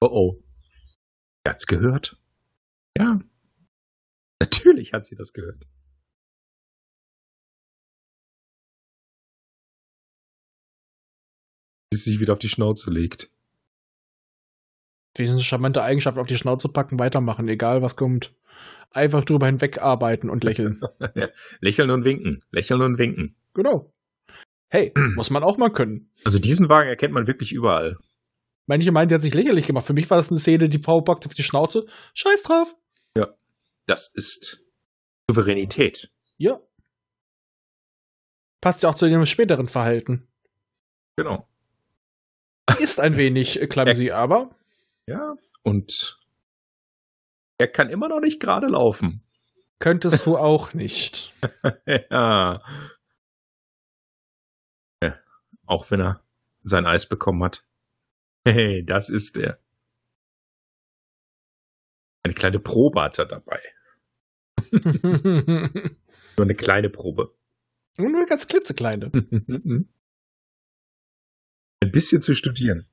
[SPEAKER 2] Oh oh. Er hat's gehört. Ja. Natürlich hat sie das gehört. Bis sie sich wieder auf die Schnauze legt.
[SPEAKER 1] Diese charmante Eigenschaft auf die Schnauze packen, weitermachen, egal was kommt. Einfach drüber hinwegarbeiten und lächeln.
[SPEAKER 2] Lächeln und winken. Lächeln und winken.
[SPEAKER 1] genau. Hey, muss man auch mal können.
[SPEAKER 2] Also diesen Wagen erkennt man wirklich überall.
[SPEAKER 1] Manche meinen, der hat sich lächerlich gemacht. Für mich war das eine Szene, die Frau packt auf die Schnauze. Scheiß drauf.
[SPEAKER 2] Das ist Souveränität.
[SPEAKER 1] Ja. Passt ja auch zu ihrem späteren Verhalten.
[SPEAKER 2] Genau.
[SPEAKER 1] Ist ein wenig äh, clumsy, aber
[SPEAKER 2] Ja. Und er kann immer noch nicht gerade laufen.
[SPEAKER 1] könntest du auch nicht.
[SPEAKER 2] ja. ja. Auch wenn er sein Eis bekommen hat. Hey, das ist er. Eine kleine Probe hat er dabei.
[SPEAKER 1] Nur
[SPEAKER 2] Nur eine kleine Probe.
[SPEAKER 1] eine ganz klitzekleine.
[SPEAKER 2] Ein bisschen zu studieren.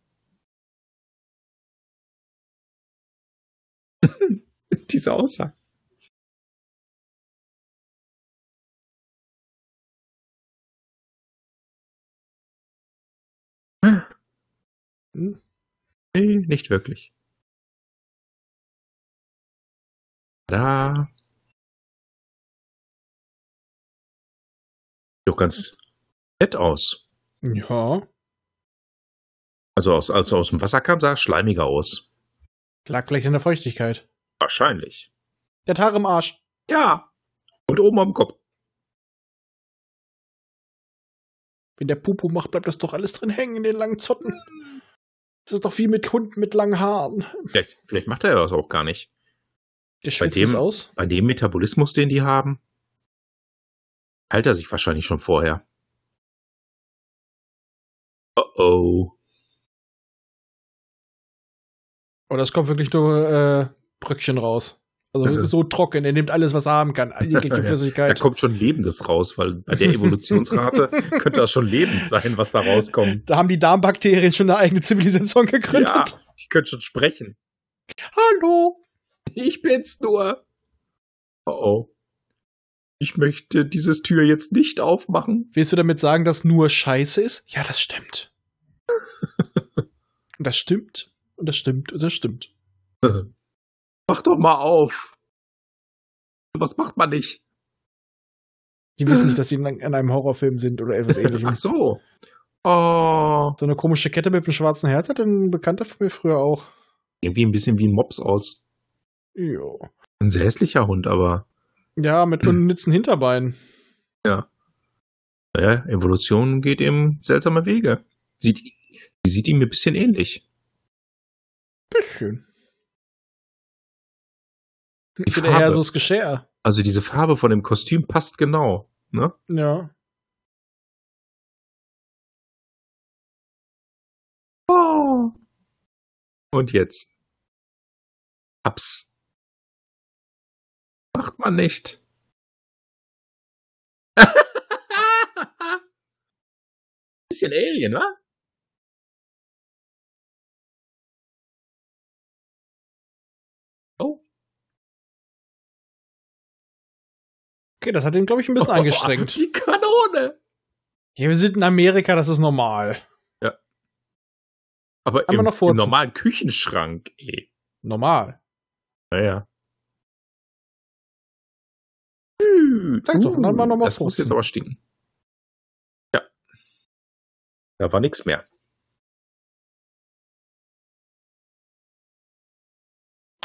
[SPEAKER 2] Diese Aussage.
[SPEAKER 1] Hm?
[SPEAKER 2] Nee, nicht wirklich. Da. Sieht Doch ganz nett aus.
[SPEAKER 1] Ja,
[SPEAKER 2] Also aus, als er aus dem Wasser kam, sah er schleimiger aus.
[SPEAKER 1] lag vielleicht an der Feuchtigkeit.
[SPEAKER 2] Wahrscheinlich.
[SPEAKER 1] Der hat Haare im Arsch.
[SPEAKER 2] Ja. Und oben am Kopf.
[SPEAKER 1] Wenn der Pupu macht, bleibt das doch alles drin hängen in den langen Zotten. Das ist doch wie mit Hunden mit langen Haaren.
[SPEAKER 2] Vielleicht, vielleicht macht er das auch gar nicht.
[SPEAKER 1] Der schwitzt
[SPEAKER 2] dem-
[SPEAKER 1] es aus.
[SPEAKER 2] Bei dem Metabolismus, den die haben, heilt er sich wahrscheinlich schon vorher. Oh oh.
[SPEAKER 1] Oder es kommt wirklich nur äh, Bröckchen raus. Also so trocken. Er nimmt alles, was er haben kann. Jegliche
[SPEAKER 2] Ja, Da
[SPEAKER 1] Flüssigkeit.
[SPEAKER 2] kommt schon Lebendes raus, weil bei der Evolutionsrate könnte das schon lebend sein, was da rauskommt.
[SPEAKER 1] Da haben die Darmbakterien schon eine eigene Zivilisation gegründet.
[SPEAKER 2] Ja, die können schon sprechen.
[SPEAKER 1] Hallo.
[SPEAKER 2] Ich bin's nur. Oh oh. Ich möchte dieses Tür jetzt nicht aufmachen.
[SPEAKER 1] Willst du damit sagen, dass nur Scheiße ist? Ja, das stimmt. und das stimmt. Und das stimmt. Und das stimmt.
[SPEAKER 2] Mach doch mal auf. Was macht man nicht?
[SPEAKER 1] Die wissen nicht, dass sie in einem Horrorfilm sind oder etwas ähnlichem.
[SPEAKER 2] Ach so. Oh.
[SPEAKER 1] So eine komische Kette mit einem schwarzen Herz hat ein Bekannter von mir früher auch.
[SPEAKER 2] Irgendwie ein bisschen wie ein Mops aus.
[SPEAKER 1] Jo.
[SPEAKER 2] Ein sehr hässlicher Hund, aber.
[SPEAKER 1] Ja, mit hm. unnützen Hinterbeinen.
[SPEAKER 2] Ja. Naja, Evolution geht eben seltsame Wege. Sieht, die sieht ihm ein bisschen ähnlich.
[SPEAKER 1] Bisschen. Ich bin eher so das Geschirr.
[SPEAKER 2] Also diese Farbe von dem Kostüm passt genau, ne?
[SPEAKER 1] Ja.
[SPEAKER 2] Oh. Und jetzt. Ups. Macht man nicht. Bisschen Alien, wa?
[SPEAKER 1] Okay, das hat ihn, glaube ich, ein bisschen oh, angestrengt.
[SPEAKER 2] Die Kanone!
[SPEAKER 1] Ja, wir sind in Amerika, das ist normal.
[SPEAKER 2] Ja. Aber im, im normalen Küchenschrank, eh.
[SPEAKER 1] Normal.
[SPEAKER 2] Naja.
[SPEAKER 1] Sag doch, dann mal nochmal
[SPEAKER 2] Das muss jetzt aber stinken. Ja. Da war nichts mehr.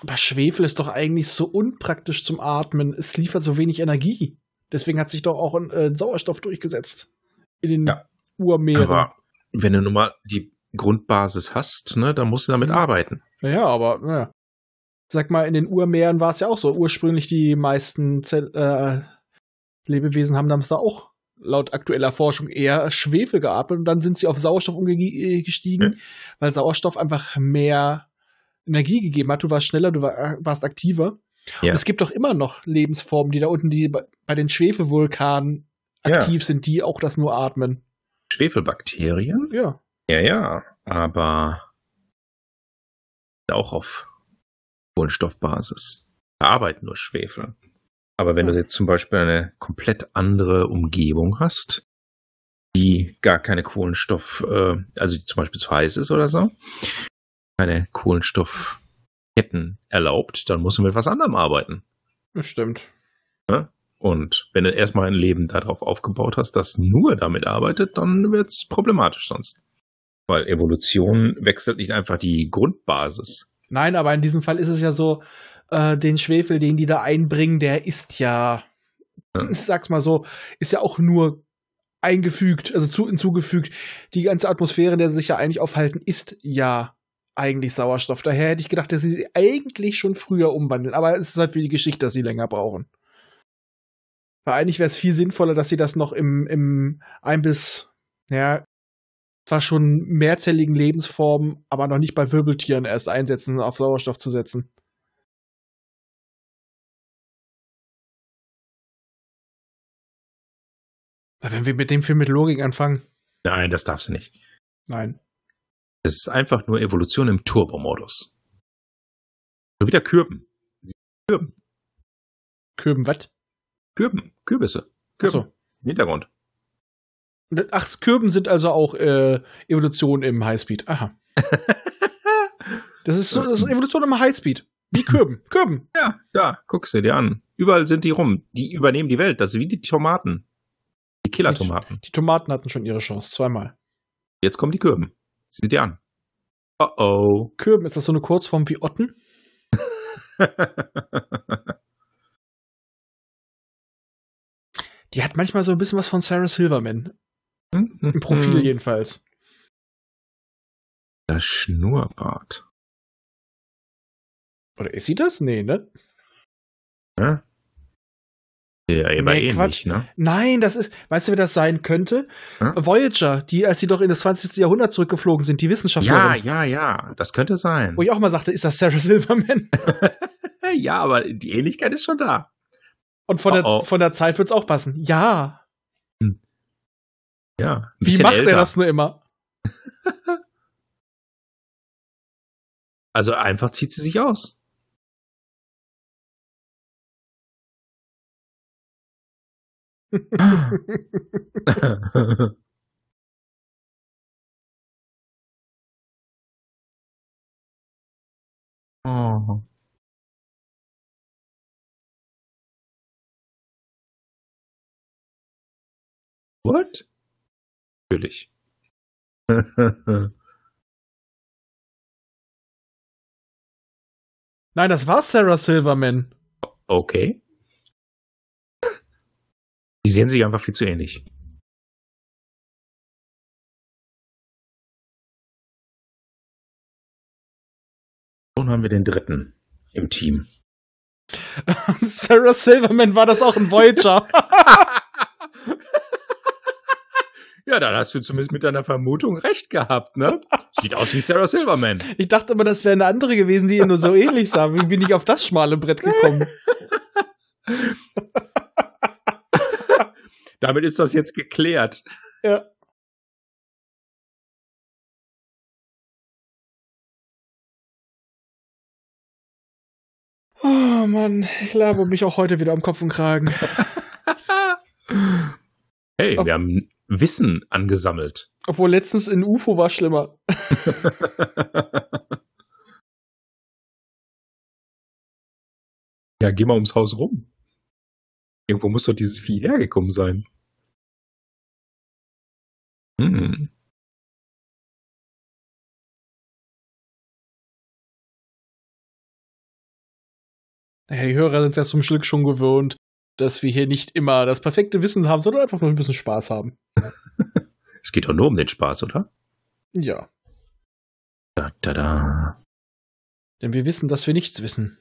[SPEAKER 1] Aber Schwefel ist doch eigentlich so unpraktisch zum Atmen. Es liefert so wenig Energie. Deswegen hat sich doch auch ein äh, Sauerstoff durchgesetzt. In den ja. Urmeeren. Aber
[SPEAKER 2] wenn du nun mal die Grundbasis hast, ne, dann musst du damit arbeiten.
[SPEAKER 1] Ja, aber naja. Sag mal, in den Urmeeren war es ja auch so. Ursprünglich die meisten Zell äh, Lebewesen haben damals da auch laut aktueller Forschung eher Schwefel geatmet und dann sind sie auf Sauerstoff umgestiegen, mhm. weil Sauerstoff einfach mehr Energie gegeben hat. Du warst schneller, du war, warst aktiver. Ja. es gibt doch immer noch Lebensformen, die da unten, die bei den Schwefelvulkanen aktiv ja. sind, die auch das nur atmen.
[SPEAKER 2] Schwefelbakterien?
[SPEAKER 1] Ja.
[SPEAKER 2] Ja, ja, aber auch auf Kohlenstoffbasis. Verarbeiten nur Schwefel. Aber wenn du jetzt zum Beispiel eine komplett andere Umgebung hast, die gar keine Kohlenstoff, äh, also die zum Beispiel zu heiß ist oder so, keine Kohlenstoffketten erlaubt, dann musst du mit was anderem arbeiten.
[SPEAKER 1] Das stimmt.
[SPEAKER 2] Ja? Und wenn du erstmal ein Leben darauf aufgebaut hast, das nur damit arbeitet, dann wird es problematisch sonst. Weil Evolution wechselt nicht einfach die Grundbasis.
[SPEAKER 1] Nein, aber in diesem Fall ist es ja so, äh, den Schwefel, den die da einbringen, der ist ja, ja, ich sag's mal so, ist ja auch nur eingefügt, also zu, hinzugefügt. Die ganze Atmosphäre, in der sie sich ja eigentlich aufhalten, ist ja eigentlich Sauerstoff. Daher hätte ich gedacht, dass sie sie eigentlich schon früher umwandeln. Aber es ist halt für die Geschichte, dass sie länger brauchen. Weil eigentlich wäre es viel sinnvoller, dass sie das noch im, im ein bis, ja, zwar schon mehrzelligen Lebensformen, aber noch nicht bei Wirbeltieren erst einsetzen, auf Sauerstoff zu setzen. Wenn wir mit dem Film mit Logik anfangen.
[SPEAKER 2] Nein, das darfst du nicht.
[SPEAKER 1] Nein.
[SPEAKER 2] Es ist einfach nur Evolution im Turbo-Modus. So wieder Kürben.
[SPEAKER 1] Kürben. Kürben was?
[SPEAKER 2] Kürben. Kürbisse. Kürben. So. Im Hintergrund.
[SPEAKER 1] Ach, Kürben sind also auch äh, Evolution im Highspeed. Aha. das ist so das ist Evolution im Highspeed. Wie Kürben. Kürben.
[SPEAKER 2] Ja, ja, guck sie dir an. Überall sind die rum. Die übernehmen die Welt. Das ist wie die Tomaten. Die Killer-Tomaten.
[SPEAKER 1] Die, die Tomaten hatten schon ihre Chance, zweimal.
[SPEAKER 2] Jetzt kommen die Kürben. Sieh sie dir an. Oh oh.
[SPEAKER 1] Kürben, ist das so eine Kurzform wie Otten? die hat manchmal so ein bisschen was von Sarah Silverman. Im Profil jedenfalls.
[SPEAKER 2] Das Schnurrbart.
[SPEAKER 1] Oder ist sie das? Nee, ne?
[SPEAKER 2] Ja. Ja, aber nee, ähnlich, ne?
[SPEAKER 1] Nein, das ist, weißt du, wer das sein könnte? Hm? Voyager, die, als sie doch in das 20. Jahrhundert zurückgeflogen sind, die Wissenschaftlerin.
[SPEAKER 2] Ja, ja, ja, das könnte sein.
[SPEAKER 1] Wo ich auch mal sagte, ist das Sarah Silverman?
[SPEAKER 2] ja, aber die Ähnlichkeit ist schon da.
[SPEAKER 1] Und von, oh, der, oh. von der Zeit wird es auch passen. Ja. Hm.
[SPEAKER 2] Ja.
[SPEAKER 1] Wie macht älter. er das nur immer?
[SPEAKER 2] also einfach zieht sie sich aus. Oh. What? Natürlich.
[SPEAKER 1] Nein, das war Sarah Silverman.
[SPEAKER 2] Okay. Die sehen sich einfach viel zu ähnlich. Nun haben wir den dritten im Team.
[SPEAKER 1] Sarah Silverman war das auch ein Voyager.
[SPEAKER 2] Ja, dann hast du zumindest mit deiner Vermutung recht gehabt, ne? Sieht aus wie Sarah Silverman.
[SPEAKER 1] Ich dachte immer, das wäre eine andere gewesen, die ihr nur so ähnlich sah. Wie bin ich auf das schmale Brett gekommen?
[SPEAKER 2] Damit ist das jetzt geklärt.
[SPEAKER 1] Ja. Oh Mann, ich labe mich auch heute wieder am Kopf und Kragen.
[SPEAKER 2] Hey, wir haben Wissen angesammelt.
[SPEAKER 1] Obwohl letztens in UFO war schlimmer.
[SPEAKER 2] ja, geh mal ums Haus rum. Irgendwo muss doch dieses Vieh hergekommen sein. Hm.
[SPEAKER 1] Naja, die Hörer sind ja zum Glück schon gewöhnt, dass wir hier nicht immer das perfekte Wissen haben, sondern einfach nur ein bisschen Spaß haben.
[SPEAKER 2] Es geht doch nur um den Spaß, oder?
[SPEAKER 1] Ja.
[SPEAKER 2] Da, da, da.
[SPEAKER 1] Denn wir wissen, dass wir nichts wissen.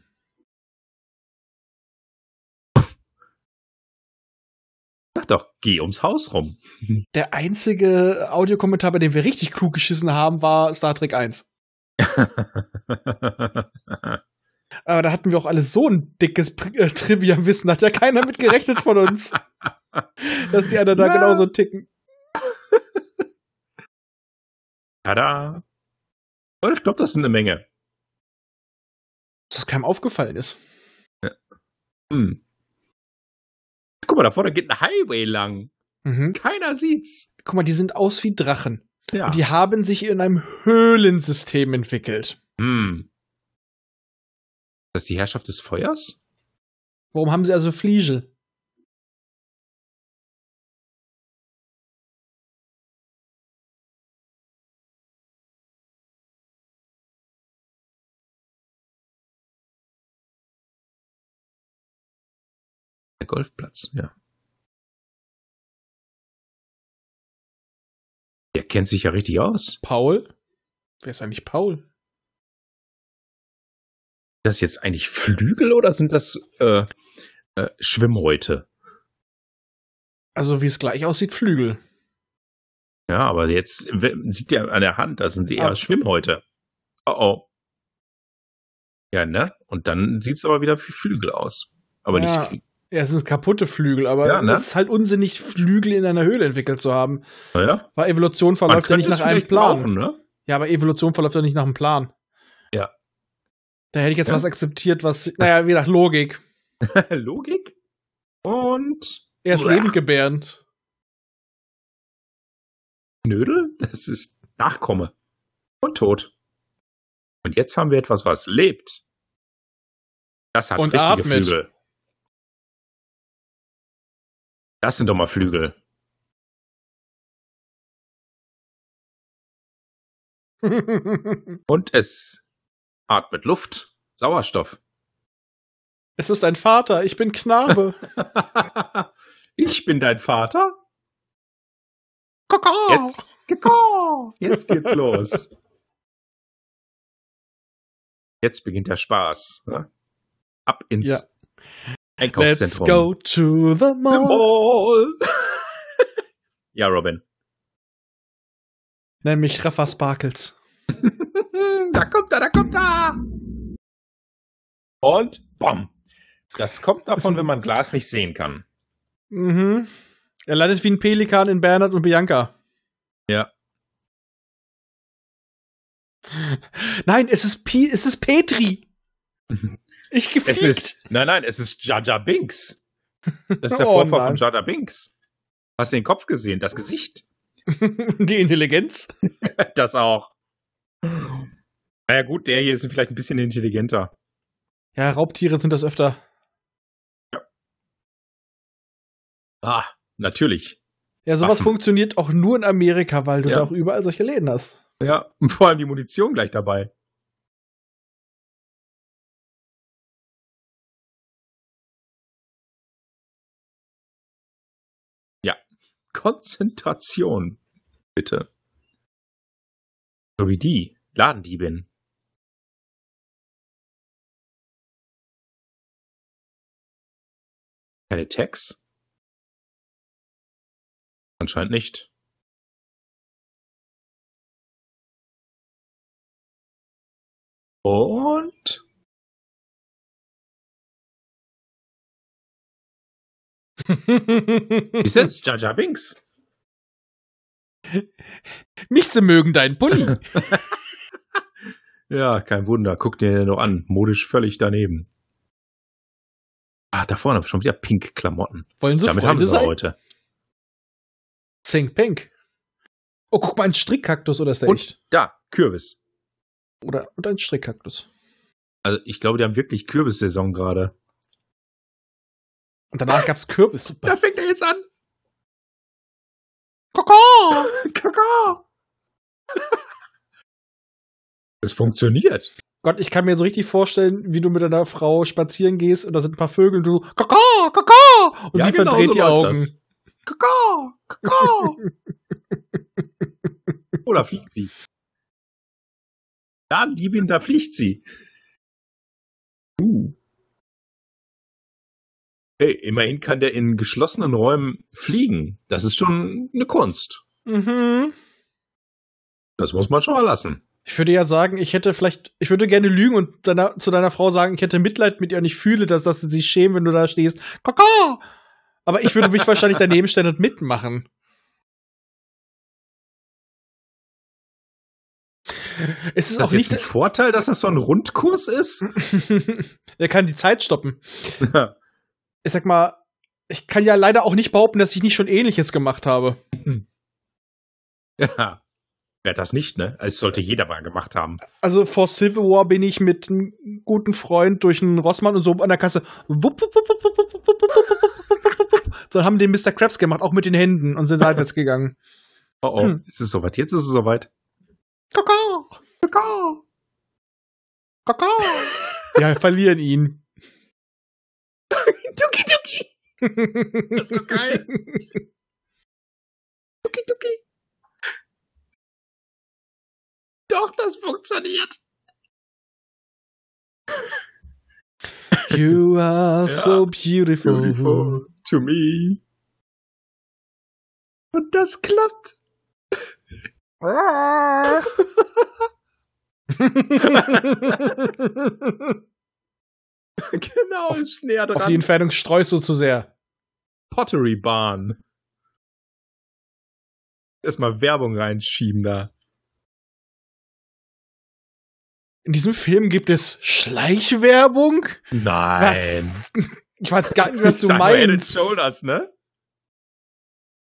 [SPEAKER 2] Doch, geh ums Haus rum.
[SPEAKER 1] Der einzige Audiokommentar, bei dem wir richtig klug geschissen haben, war Star Trek 1. Aber da hatten wir auch alle so ein dickes äh, Trivia-Wissen, hat ja keiner mit gerechnet von uns. dass die anderen da
[SPEAKER 2] Ja.
[SPEAKER 1] genauso ticken.
[SPEAKER 2] Tada. Und ich glaube, das ist eine Menge.
[SPEAKER 1] Dass das keinem aufgefallen ist.
[SPEAKER 2] Hm. Guck mal, da vorne geht ein Highway lang.
[SPEAKER 1] Mhm.
[SPEAKER 2] Keiner sieht's.
[SPEAKER 1] Guck mal, die sind aus wie Drachen.
[SPEAKER 2] Ja.
[SPEAKER 1] Und die haben sich in einem Höhlensystem entwickelt.
[SPEAKER 2] hm. Das ist die Herrschaft des Feuers?
[SPEAKER 1] Warum haben sie also Fliegel?
[SPEAKER 2] Golfplatz, ja. Der kennt sich ja richtig aus.
[SPEAKER 1] Paul? Wer ist eigentlich Paul?
[SPEAKER 2] das jetzt eigentlich Flügel oder sind das äh, äh, Schwimmhäute?
[SPEAKER 1] Also, wie es gleich aussieht, Flügel.
[SPEAKER 2] Ja, aber jetzt sieht ja an der Hand, das sind eher
[SPEAKER 1] Aber-
[SPEAKER 2] Schwimmhäute. Oh oh. Ja, ne? Und dann sieht es aber wieder wie Flügel aus. Aber
[SPEAKER 1] Ja.
[SPEAKER 2] nicht.
[SPEAKER 1] Ja, es sind kaputte Flügel, aber
[SPEAKER 2] Ja, ne?
[SPEAKER 1] es ist halt unsinnig, Flügel in einer Höhle entwickelt zu haben.
[SPEAKER 2] Ja?
[SPEAKER 1] Weil Evolution verläuft ja nicht nach einem Plan.
[SPEAKER 2] brauchen, ne?
[SPEAKER 1] Ja, aber Evolution verläuft ja nicht nach einem Plan.
[SPEAKER 2] Ja.
[SPEAKER 1] Da hätte ich jetzt
[SPEAKER 2] Ja.
[SPEAKER 1] was akzeptiert, was, naja, wie gesagt, Logik.
[SPEAKER 2] Logik. Und
[SPEAKER 1] Er ist
[SPEAKER 2] Uah.
[SPEAKER 1] lebendgebärend.
[SPEAKER 2] Knödel, das ist Nachkomme. Und tot. Und jetzt haben wir etwas, was lebt. Das hat
[SPEAKER 1] Und
[SPEAKER 2] richtige
[SPEAKER 1] atmet.
[SPEAKER 2] Flügel. Das sind doch mal Flügel. Und es atmet Luft, Sauerstoff.
[SPEAKER 1] es ist ein Vater, ich bin Knabe.
[SPEAKER 2] ich bin dein Vater.
[SPEAKER 1] Kakao.
[SPEAKER 2] Jetzt, Kiko, jetzt geht's los. Jetzt beginnt der Spaß. Ne? Ab ins
[SPEAKER 1] Ja. Let's
[SPEAKER 2] Einkaufszentrum.
[SPEAKER 1] go to the
[SPEAKER 2] The
[SPEAKER 1] mall.
[SPEAKER 2] Mall. ja, Robin.
[SPEAKER 1] Nenn mich Rafa Sparkles.
[SPEAKER 2] Da kommt er, da kommt er. Und bom. Das kommt davon, wenn man Glas nicht sehen kann.
[SPEAKER 1] Mhm. Er landet wie ein Pelikan in Bernhard und Bianca.
[SPEAKER 2] Ja.
[SPEAKER 1] Nein, es ist, Pi es ist Petri. Ich
[SPEAKER 2] Es
[SPEAKER 1] gefickt.
[SPEAKER 2] ist, nein, nein, es ist Jaja Binks. Das ist der
[SPEAKER 1] Oh,
[SPEAKER 2] Vorfahr
[SPEAKER 1] Mann.
[SPEAKER 2] von Jada Binks. Hast du den Kopf gesehen? Das Gesicht?
[SPEAKER 1] Die Intelligenz.
[SPEAKER 2] Das auch. Naja, gut, der hier ist vielleicht ein bisschen intelligenter.
[SPEAKER 1] Ja, Raubtiere sind das öfter.
[SPEAKER 2] Ah, natürlich.
[SPEAKER 1] Ja, sowas
[SPEAKER 2] Waffen.
[SPEAKER 1] funktioniert auch nur in Amerika, weil du
[SPEAKER 2] Ja.
[SPEAKER 1] da auch überall solche Läden hast.
[SPEAKER 2] Ja, und vor allem die Munition gleich dabei. Konzentration, bitte. So wie die Ladendiebin. Keine Tags? Anscheinend nicht. Und ist Jar Jar Binks.
[SPEAKER 1] Mich sie mögen deinen Bulli.
[SPEAKER 2] Ja, kein Wunder. Guck dir den noch an. Modisch völlig daneben. Ah, da vorne schon wieder pink Klamotten.
[SPEAKER 1] Wollen sie
[SPEAKER 2] Damit haben
[SPEAKER 1] Freunde
[SPEAKER 2] sie
[SPEAKER 1] sein?
[SPEAKER 2] heute.
[SPEAKER 1] Zink Pink. Oh, guck mal, ein Strickkaktus oder ist der
[SPEAKER 2] Und
[SPEAKER 1] echt?
[SPEAKER 2] da, Kürbis.
[SPEAKER 1] Oder und ein Strickkaktus.
[SPEAKER 2] Also ich glaube, die haben wirklich Kürbissaison gerade.
[SPEAKER 1] Und danach gab's Kürbissuppe.
[SPEAKER 2] Da fängt er jetzt an.
[SPEAKER 1] Koko!
[SPEAKER 2] Kakao. Es funktioniert.
[SPEAKER 1] Gott, ich kann mir so richtig vorstellen, wie du mit deiner Frau spazieren gehst und da sind ein paar Vögel und du Koko, Koko! Und
[SPEAKER 2] Ja,
[SPEAKER 1] sie
[SPEAKER 2] genau
[SPEAKER 1] verdreht
[SPEAKER 2] so
[SPEAKER 1] die Augen.
[SPEAKER 2] Kakao. Kakao. Oder fliegt sie? Ja, Diebin, da fliegt sie. Uh. Hey, immerhin kann der in geschlossenen Räumen fliegen. Das ist schon eine Kunst.
[SPEAKER 1] Mhm.
[SPEAKER 2] Das muss man schon mal lassen.
[SPEAKER 1] Ich würde ja sagen, ich hätte vielleicht, ich würde gerne lügen und deiner, zu deiner Frau sagen, ich hätte Mitleid mit ihr und ich fühle, dass, dass sie sich schämen, wenn du da stehst. Koko! Aber ich würde mich wahrscheinlich daneben stellen und mitmachen. Es ist
[SPEAKER 2] das
[SPEAKER 1] auch nicht.
[SPEAKER 2] ein Vorteil, dass das so ein Rundkurs ist?
[SPEAKER 1] er kann die Zeit stoppen. ich sag mal, ich kann ja leider auch nicht behaupten, dass ich nicht schon Ähnliches gemacht habe.
[SPEAKER 2] Ja. Wer das nicht, ne? Es sollte jeder mal gemacht haben.
[SPEAKER 1] Also vor Civil War bin ich mit einem guten Freund durch einen Rossmann und so an der Kasse. So haben den Mr. Krabs gemacht, auch mit den Händen und sind seitwärts gegangen.
[SPEAKER 2] Oh oh,
[SPEAKER 1] hm.
[SPEAKER 2] ist es soweit. Jetzt ist es soweit.
[SPEAKER 1] Kaka! Kaka! Kaka! Ja, wir verlieren ihn.
[SPEAKER 2] Das ist so geil. Duki Duki. Doch, das funktioniert.
[SPEAKER 1] You are
[SPEAKER 2] Ja.
[SPEAKER 1] so beautiful.
[SPEAKER 2] Beautiful to me. Und das klappt. genau, ist näher
[SPEAKER 1] Auf die
[SPEAKER 2] dran.
[SPEAKER 1] Entfernung streust du zu sehr.
[SPEAKER 2] Pottery Barn. Erstmal Werbung reinschieben da.
[SPEAKER 1] In diesem Film gibt es Schleichwerbung?
[SPEAKER 2] Nein.
[SPEAKER 1] Was? Ich weiß gar nicht, was du
[SPEAKER 2] sag Head
[SPEAKER 1] meinst.
[SPEAKER 2] Shoulders, ne?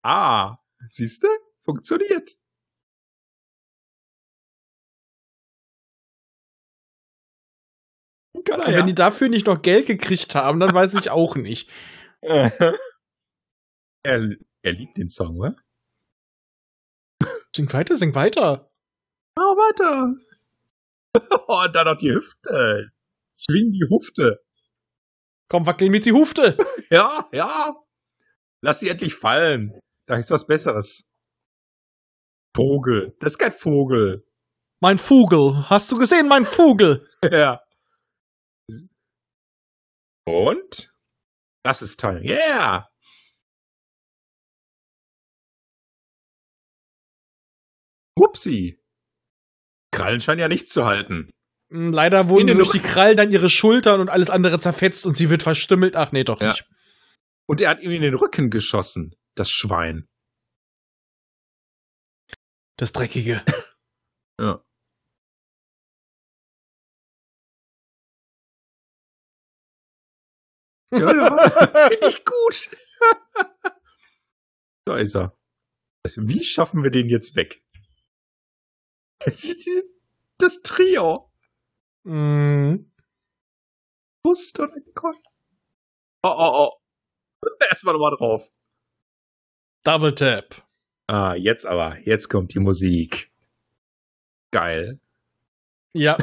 [SPEAKER 2] Ah, siehst du? Funktioniert. Kann
[SPEAKER 1] Aber Wenn die dafür nicht noch Geld gekriegt haben, dann weiß ich auch nicht.
[SPEAKER 2] er, er liebt den Song, oder?
[SPEAKER 1] Sing weiter, sing weiter.
[SPEAKER 2] Ah, weiter. Oh, und dann noch die Hüfte. Schwing die Hüfte.
[SPEAKER 1] Komm, wackel mit die Hufte.
[SPEAKER 2] Ja, ja. Lass sie endlich fallen. Da ist was Besseres. Vogel. Das ist kein Vogel.
[SPEAKER 1] Mein Vogel. Hast du gesehen, mein Vogel?
[SPEAKER 2] Ja. Und? Das ist toll. Yeah! Upsi. Krallen scheinen ja nichts zu halten.
[SPEAKER 1] Hm, Leider wurden durch die Krallen dann ihre Schultern und alles andere zerfetzt und sie wird verstümmelt. Ach nee, doch
[SPEAKER 2] Ja.
[SPEAKER 1] nicht.
[SPEAKER 2] Und er hat ihm in den Rücken geschossen. Das Schwein.
[SPEAKER 1] Das Dreckige.
[SPEAKER 2] Ja. Ja, ja. Finde ich gut. da ist er. Wie schaffen wir den jetzt weg? Das Trio.
[SPEAKER 1] Mhm.
[SPEAKER 2] Brust oder Gott. Oh, oh, oh. Erstmal nochmal drauf.
[SPEAKER 1] Double Tap.
[SPEAKER 2] Ah, jetzt aber. Jetzt kommt die Musik. Geil.
[SPEAKER 1] Ja.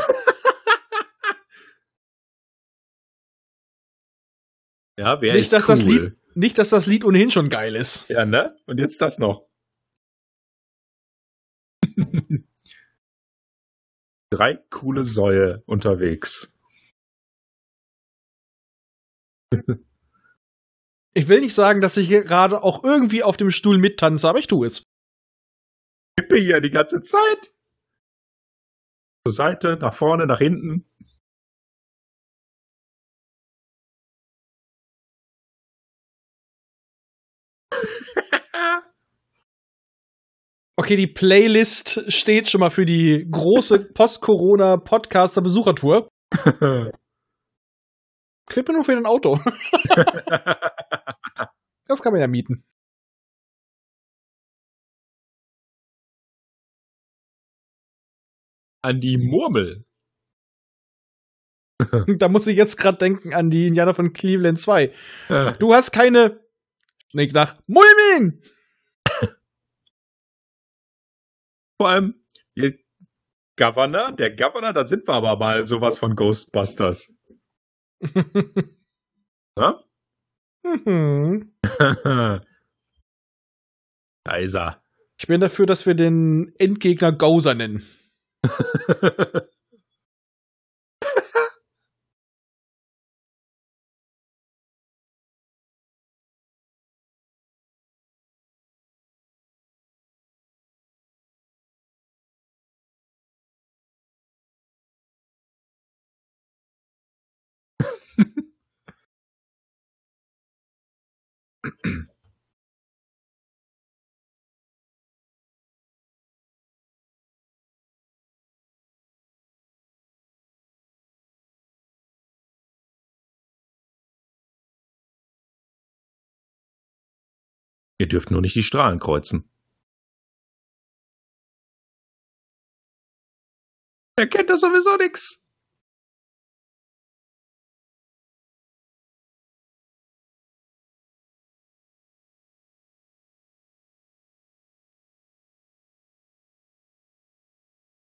[SPEAKER 2] Ja, wer
[SPEAKER 1] Nicht, dass
[SPEAKER 2] cool?
[SPEAKER 1] das Lied- Nicht, dass das Lied ohnehin schon geil ist.
[SPEAKER 2] Ja, ne? Und jetzt das noch. Drei coole Säue unterwegs.
[SPEAKER 1] Ich will nicht sagen, dass ich gerade auch irgendwie auf dem Stuhl mittanze, aber ich tue es.
[SPEAKER 2] Kippe hier die ganze Zeit. Zur Seite, nach vorne, nach hinten.
[SPEAKER 1] Okay, die Playlist steht schon mal für die große Post-Corona-Podcaster-Besuchertour. Quippe nur für dein Auto. Das kann man ja mieten.
[SPEAKER 2] An die Murmel.
[SPEAKER 1] Da muss ich jetzt gerade denken an die Indianer von Cleveland 2. Du hast keine. Nee, nach Mulming!
[SPEAKER 2] Vor allem, der Governor, der Governor, da sind wir aber mal sowas von Ghostbusters. Ja?
[SPEAKER 1] Mhm.
[SPEAKER 2] da ist er.
[SPEAKER 1] Ich bin dafür, dass wir den Endgegner Gauser nennen.
[SPEAKER 2] Ihr dürft nur nicht die Strahlen kreuzen. Er kennt das sowieso nix.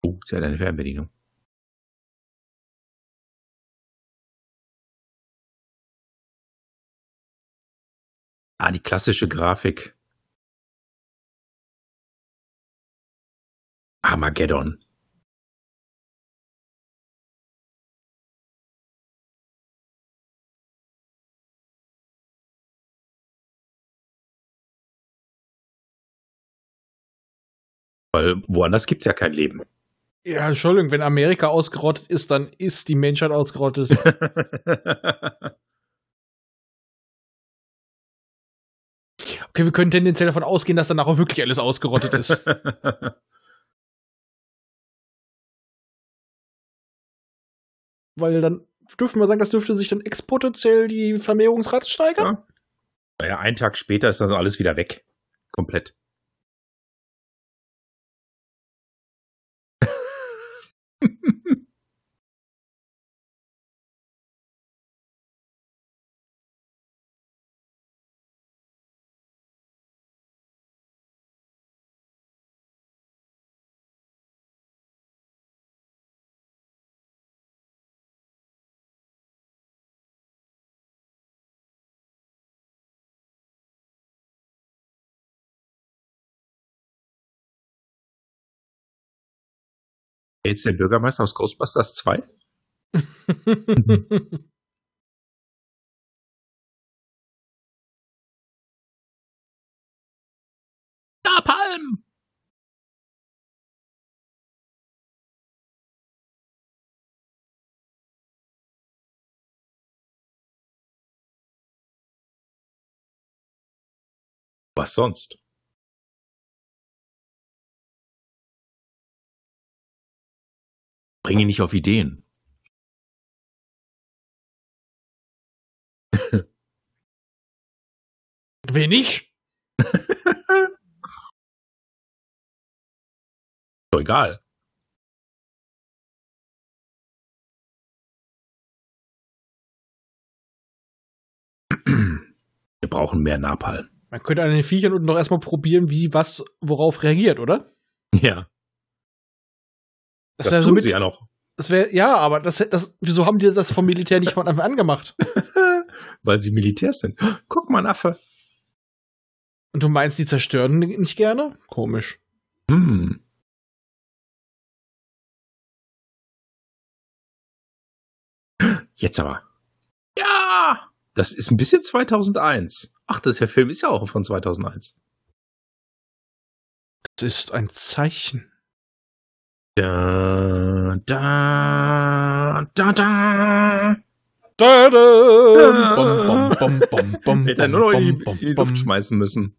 [SPEAKER 2] Oh, ist ja deine Fernbedienung. Ah, die klassische Grafik. Armageddon. Weil woanders gibt's ja kein Leben.
[SPEAKER 1] Ja, Entschuldigung, wenn Amerika ausgerottet ist, dann ist die Menschheit ausgerottet. Okay, wir können tendenziell davon ausgehen, dass danach auch wirklich alles ausgerottet ist. Weil dann dürfen wir sagen, das dürfte sich dann exponentiell die Vermehrungsrate steigern.
[SPEAKER 2] Ja. naja, einen Tag später ist dann alles wieder weg. Komplett. Jetzt der Bürgermeister aus Ghostbusters 2? Napalm! Was sonst? Bring ihn nicht auf Ideen.
[SPEAKER 1] Wenig?
[SPEAKER 2] Doch egal. Wir brauchen mehr Napalm.
[SPEAKER 1] Man könnte an den Viechern unten noch erstmal probieren, wie was worauf reagiert, oder?
[SPEAKER 2] Ja.
[SPEAKER 1] Das,
[SPEAKER 2] Das,
[SPEAKER 1] so
[SPEAKER 2] tun
[SPEAKER 1] mit,
[SPEAKER 2] sie ja noch.
[SPEAKER 1] das wäre, ja, aber das, das, wieso haben die das vom Militär nicht von Anfang an gemacht?
[SPEAKER 2] Weil sie Militärs sind. Guck mal, ein Affe.
[SPEAKER 1] Und du meinst, die zerstören nicht gerne? Komisch.
[SPEAKER 2] Hm. Jetzt aber. Ja! Das ist ein bisschen 2001. Ach, das der Film ist ja auch von 2001.
[SPEAKER 1] Das ist ein Zeichen.
[SPEAKER 2] Da, da, da, da.
[SPEAKER 1] Da, da, bom, bom, bom, bom, bom,
[SPEAKER 2] Hätte er nur noch in die,
[SPEAKER 1] bom,
[SPEAKER 2] in die Luft schmeißen müssen.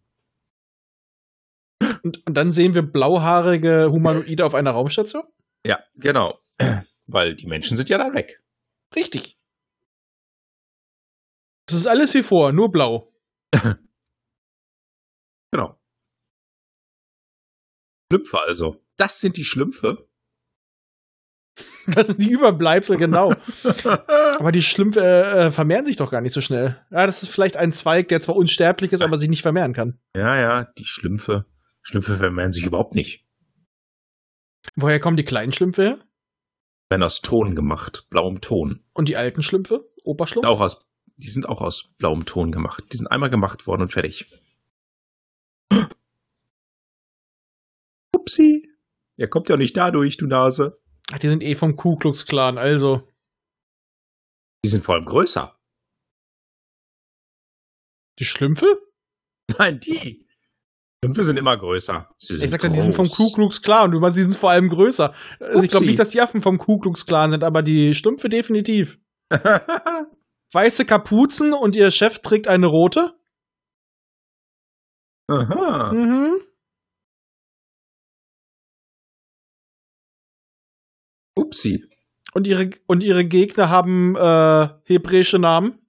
[SPEAKER 1] Und, und dann sehen wir blauhaarige Humanoide auf einer Raumstation?
[SPEAKER 2] Ja, genau. Weil die Menschen sind ja da weg.
[SPEAKER 1] Richtig. Das ist alles wie vor, nur blau.
[SPEAKER 2] Genau. Schlümpfe also. Das sind die Schlümpfe.
[SPEAKER 1] Das sind die Überbleibsel, genau. Aber die Schlümpfe äh, äh, vermehren sich doch gar nicht so schnell. Ja, das ist vielleicht ein Zweig, der zwar unsterblich ist, aber sich nicht vermehren kann.
[SPEAKER 2] ja, ja, die Schlümpfe. Schlümpfe vermehren sich überhaupt nicht.
[SPEAKER 1] Woher kommen die kleinen Schlümpfe her?
[SPEAKER 2] Werden aus Ton gemacht. Blauem Ton.
[SPEAKER 1] Und die alten Schlümpfe? Oberschlumpf?
[SPEAKER 2] Auch aus, die sind auch aus blauem Ton gemacht. Die sind einmal gemacht worden und fertig. Upsi. Er kommt ja nicht dadurch, du Nase.
[SPEAKER 1] Ach, die sind eh vom Ku Klux Klan, also.
[SPEAKER 2] Die sind vor allem größer.
[SPEAKER 1] Die Schlümpfe?
[SPEAKER 2] Nein, die. Schlümpfe sind immer größer. Sind
[SPEAKER 1] Ich sagte, die sind vom. Ku Klux Klan und du meinst, die sind vor allem größer. Also ich glaube nicht, dass die Affen vom Ku Klux Klan sind, aber die Schlümpfe definitiv. Weiße Kapuzen und ihr Chef trägt eine rote.
[SPEAKER 2] Aha.
[SPEAKER 1] Mhm.
[SPEAKER 2] Upsi.
[SPEAKER 1] Und ihre, und ihre Gegner haben äh, hebräische Namen.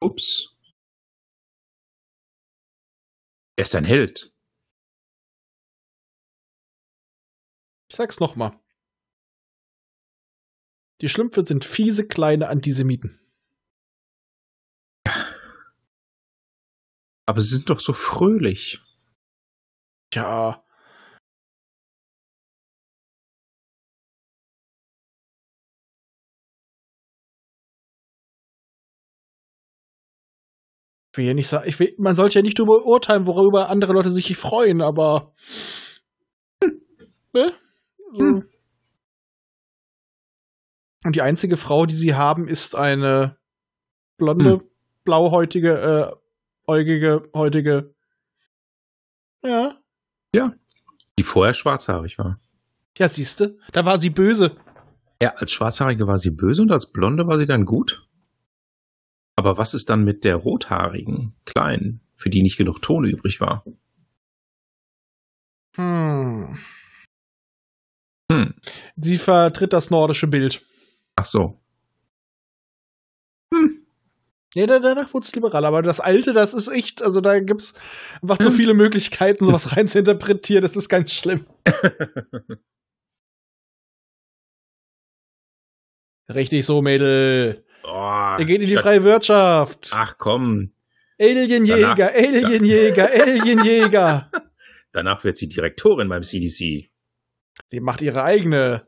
[SPEAKER 2] Ups. Er ist ein Held.
[SPEAKER 1] Ich sag's nochmal. Die Schlümpfe sind fiese kleine Antisemiten.
[SPEAKER 2] Aber sie sind doch so fröhlich.
[SPEAKER 1] Tja. Ich will ja nicht sagen, ich will, man sollte ja nicht darüber urteilen, worüber andere Leute sich freuen, aber. Ne?
[SPEAKER 2] Hm.
[SPEAKER 1] Und die einzige Frau, die sie haben, ist eine blonde, blauhäutige, äh, äugige, häutige. Ja.
[SPEAKER 2] Die vorher schwarzhaarig war.
[SPEAKER 1] Ja, siehste, da war sie böse.
[SPEAKER 2] Ja, als Schwarzhaarige war sie böse und als Blonde war sie dann gut. Aber was ist dann mit der Rothaarigen, Kleinen, für die nicht genug Ton übrig war?
[SPEAKER 1] Hm.
[SPEAKER 2] Hm.
[SPEAKER 1] Sie vertritt das nordische Bild.
[SPEAKER 2] Ach so.
[SPEAKER 1] Nee, da- danach wurde es liberal, aber das alte, das ist echt, also da gibt's einfach so
[SPEAKER 2] Hm.
[SPEAKER 1] viele Möglichkeiten, sowas rein zu interpretieren, das ist ganz schlimm. Richtig so, Mädel.
[SPEAKER 2] oh,
[SPEAKER 1] Er geht in die freie Wirtschaft.
[SPEAKER 2] Ach komm,
[SPEAKER 1] Alienjäger, Alienjäger, Alienjäger.
[SPEAKER 2] danach wird sie Direktorin beim CDC.
[SPEAKER 1] Die macht ihre eigene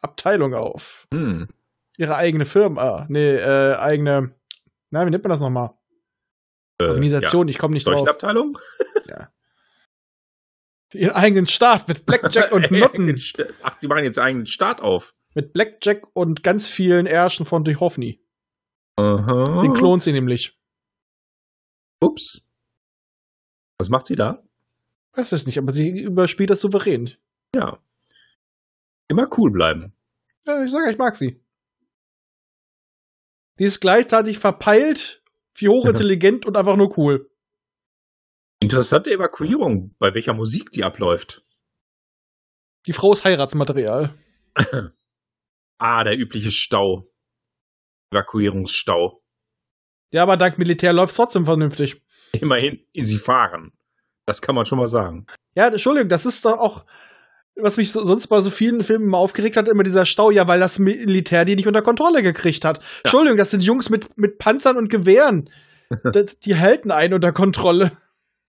[SPEAKER 1] Abteilung auf.
[SPEAKER 2] Hm.
[SPEAKER 1] Ihre eigene Firma. Nee, äh, eigene. Na, wie nennt man das nochmal?
[SPEAKER 2] Äh,
[SPEAKER 1] Organisation, ich komme
[SPEAKER 2] Ja.
[SPEAKER 1] nicht drauf.
[SPEAKER 2] Seuchenabteilung?
[SPEAKER 1] Ihren eigenen Staat mit Blackjack und Nutten.
[SPEAKER 2] Ach, sie machen jetzt einen Start auf.
[SPEAKER 1] mit Blackjack und ganz vielen Ärschen von Duchovny.
[SPEAKER 2] Aha.
[SPEAKER 1] Den klont sie nämlich.
[SPEAKER 2] Ups. Was macht sie da?
[SPEAKER 1] Weiß es nicht, aber sie überspielt das souverän.
[SPEAKER 2] Ja. Immer cool bleiben.
[SPEAKER 1] Ja, ich sage, ich mag sie. Die ist gleichzeitig verpeilt, wie hochintelligent und einfach nur cool.
[SPEAKER 2] Interessante Evakuierung, bei welcher Musik die abläuft.
[SPEAKER 1] Die Frau ist Heiratsmaterial.
[SPEAKER 2] ah, der übliche Stau. Evakuierungsstau.
[SPEAKER 1] Ja, aber dank Militär läuft trotzdem vernünftig.
[SPEAKER 2] Immerhin, sie fahren. Das kann man schon mal sagen.
[SPEAKER 1] Ja, Entschuldigung, das ist doch auch, was mich so, sonst bei so vielen Filmen mal aufgeregt hat, immer dieser Stau, ja, weil das Militär die nicht unter Kontrolle gekriegt hat. Ja. Entschuldigung, das sind Jungs mit, mit Panzern und Gewehren. das, die halten einen unter Kontrolle.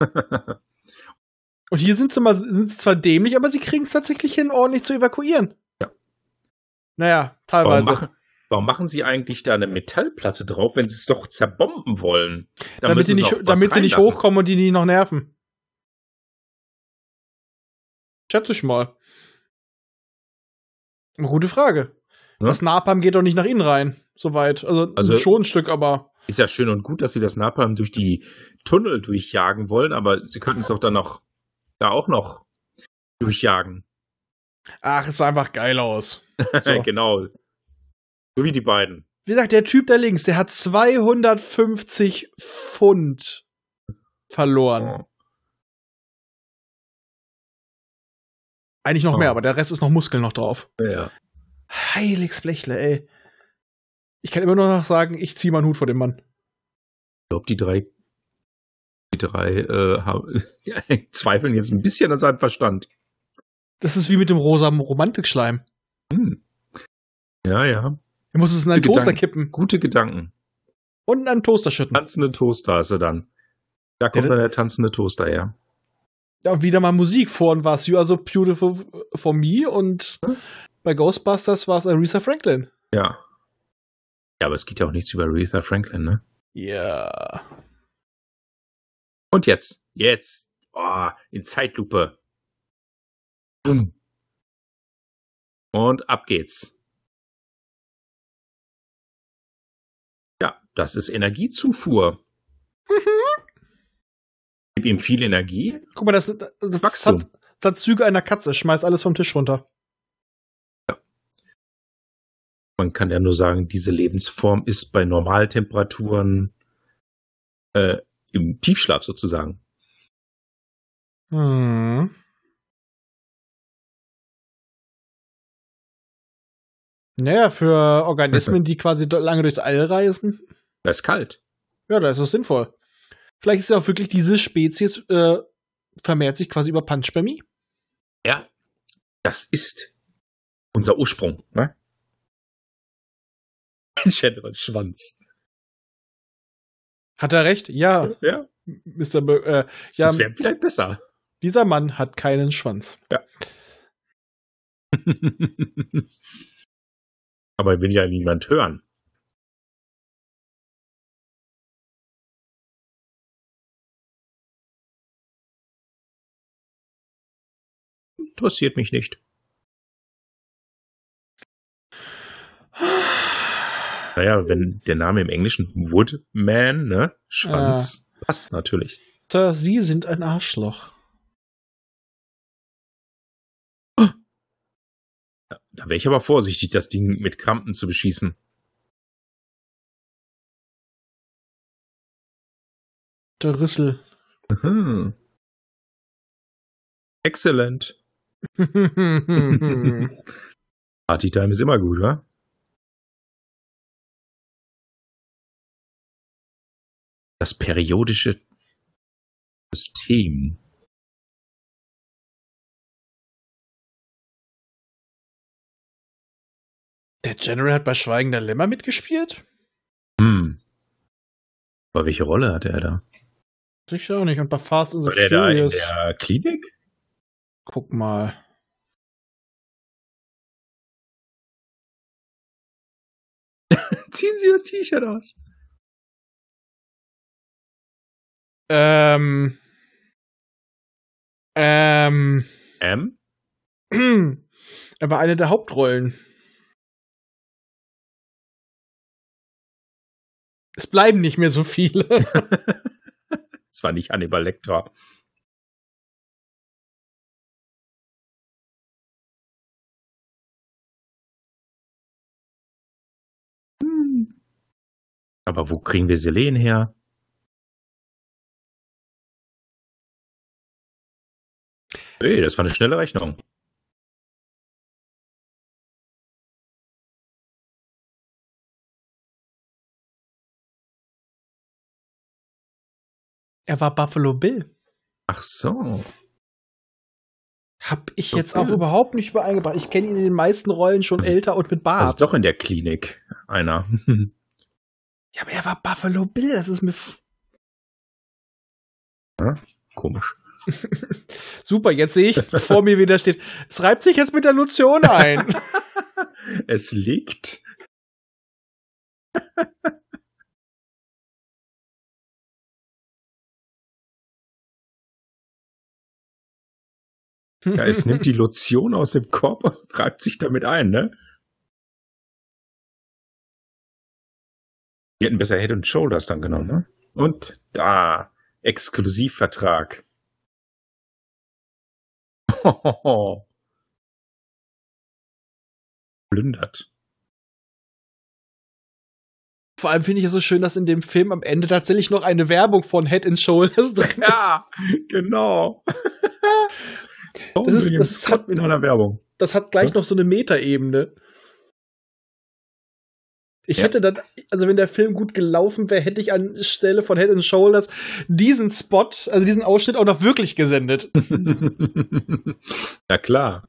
[SPEAKER 1] und hier sind sie, mal, sind sie zwar dämlich, aber sie kriegen es tatsächlich hin, ordentlich zu evakuieren.
[SPEAKER 2] Ja.
[SPEAKER 1] Naja, teilweise.
[SPEAKER 2] Warum machen, warum machen sie eigentlich da eine Metallplatte drauf, wenn sie es doch zerbomben wollen?
[SPEAKER 1] Da damit sie nicht, damit sie nicht hochkommen und die nicht noch nerven. Schätze ich mal. Eine gute Frage. Ja? Das Napalm geht doch nicht nach innen rein, soweit. Also, also schon ein Stück, aber.
[SPEAKER 2] Ist ja schön und gut, dass sie das Napalm durch die Tunnel durchjagen wollen, aber sie könnten es doch dann noch da auch noch durchjagen.
[SPEAKER 1] Ach, es sah einfach geil aus.
[SPEAKER 2] So. genau. So wie die beiden.
[SPEAKER 1] Wie gesagt, der Typ da links, der hat 250 Pfund verloren. Eigentlich noch oh. mehr, aber der Rest ist noch Muskeln noch drauf.
[SPEAKER 2] Ja.
[SPEAKER 1] Heiliges Blechle, ey. Ich kann immer nur noch sagen, ich ziehe meinen Hut vor dem Mann.
[SPEAKER 2] Ich glaube, die drei, die drei äh, haben, zweifeln jetzt ein bisschen an seinem Verstand.
[SPEAKER 1] Das ist wie mit dem rosa Romantikschleim. Hm.
[SPEAKER 2] Ja, ja.
[SPEAKER 1] Er muss es in einen Toaster kippen.
[SPEAKER 2] Gute Gedanken.
[SPEAKER 1] Und in einen Toaster schütten.
[SPEAKER 2] Tanzende Toaster hast du dann. Da kommt ja, dann der tanzende Toaster her
[SPEAKER 1] ja, wieder mal Musik. Vorhin war es You Are So Beautiful for Me und hm? bei Ghostbusters war es Aretha Franklin.
[SPEAKER 2] Ja. Ja, aber es geht ja auch nichts über Aretha Franklin, ne?
[SPEAKER 1] Ja.
[SPEAKER 2] Und jetzt, jetzt, oh, in Zeitlupe. Und ab geht's. Ja, das ist Energiezufuhr. Gib ihm viel Energie.
[SPEAKER 1] Guck mal, das, das, das hat, das hat Züge einer Katze. Schmeißt alles vom Tisch runter.
[SPEAKER 2] Ja. Man kann ja nur sagen, diese Lebensform ist bei Normaltemperaturen äh, im Tiefschlaf sozusagen.
[SPEAKER 1] Hm. Naja, für Organismen, die quasi lange durchs All reisen.
[SPEAKER 2] Da ist kalt.
[SPEAKER 1] Ja, da ist es sinnvoll. Vielleicht ist ja auch wirklich diese Spezies äh, vermehrt sich quasi über Panspermie.
[SPEAKER 2] Ja, das ist unser Ursprung, ne? General Schwanz.
[SPEAKER 1] Hat er recht? Ja.
[SPEAKER 2] Ja.
[SPEAKER 1] Mr. Be äh, ja,
[SPEAKER 2] das wäre vielleicht besser.
[SPEAKER 1] Dieser Mann hat keinen Schwanz.
[SPEAKER 2] Ja. Aber will ja niemand hören. Interessiert mich nicht. Naja, wenn der Name im Englischen Woodman, ne? Schwanz, ja. passt natürlich.
[SPEAKER 1] Sir, Sie sind ein Arschloch.
[SPEAKER 2] Da wäre ich aber vorsichtig, das Ding mit Krampen zu beschießen.
[SPEAKER 1] Der Rüssel.
[SPEAKER 2] Mhm. Exzellent. Partytime ist immer gut, wa? Das periodische System.
[SPEAKER 1] Der General hat bei Schweigender Lämmer mitgespielt?
[SPEAKER 2] Hm. Aber welche Rolle hatte er da?
[SPEAKER 1] Sicher auch nicht. Und bei Fast and
[SPEAKER 2] the War Furious. Der da in der Klinik?
[SPEAKER 1] Guck mal.
[SPEAKER 2] Ziehen Sie das T-Shirt aus.
[SPEAKER 1] Ähm. Ähm.
[SPEAKER 2] M?
[SPEAKER 1] Er war eine der Hauptrollen. Es bleiben nicht mehr so viele.
[SPEAKER 2] Es war nicht Hannibal Lecter. Aber wo kriegen wir Selen her? Hey, das war eine schnelle Rechnung.
[SPEAKER 1] Er war Buffalo Bill.
[SPEAKER 2] Ach so.
[SPEAKER 1] Hab ich
[SPEAKER 2] okay.
[SPEAKER 1] jetzt auch überhaupt nicht übereingebracht. Ich kenne ihn in den meisten Rollen schon
[SPEAKER 2] also,
[SPEAKER 1] älter und mit Bart.
[SPEAKER 2] Also doch in der Klinik einer.
[SPEAKER 1] Ja, aber er war Buffalo Bill. Das ist mir f-
[SPEAKER 2] Komisch.
[SPEAKER 1] super. Jetzt sehe ich vor mir, wie der steht. Es reibt sich jetzt mit der Lotion ein.
[SPEAKER 2] Es liegt. Ja, es nimmt die Lotion aus dem Korb und reibt sich damit ein, ne? Die hätten besser Head and Shoulders dann genommen, ne? Und da, Exklusivvertrag. Plündert.
[SPEAKER 1] Vor allem finde ich es so schön, dass in dem Film am Ende tatsächlich noch eine Werbung von Head and Shoulders drin ist.
[SPEAKER 2] Ja, genau.
[SPEAKER 1] Das ist- das hat-
[SPEAKER 2] mit einer Werbung.
[SPEAKER 1] Das hat gleich noch so eine Metaebene. Ich
[SPEAKER 2] Ja.
[SPEAKER 1] hätte dann, also wenn der Film gut gelaufen wäre, hätte ich anstelle von Head and Shoulders diesen Spot, also diesen Ausschnitt auch noch wirklich gesendet.
[SPEAKER 2] Na klar.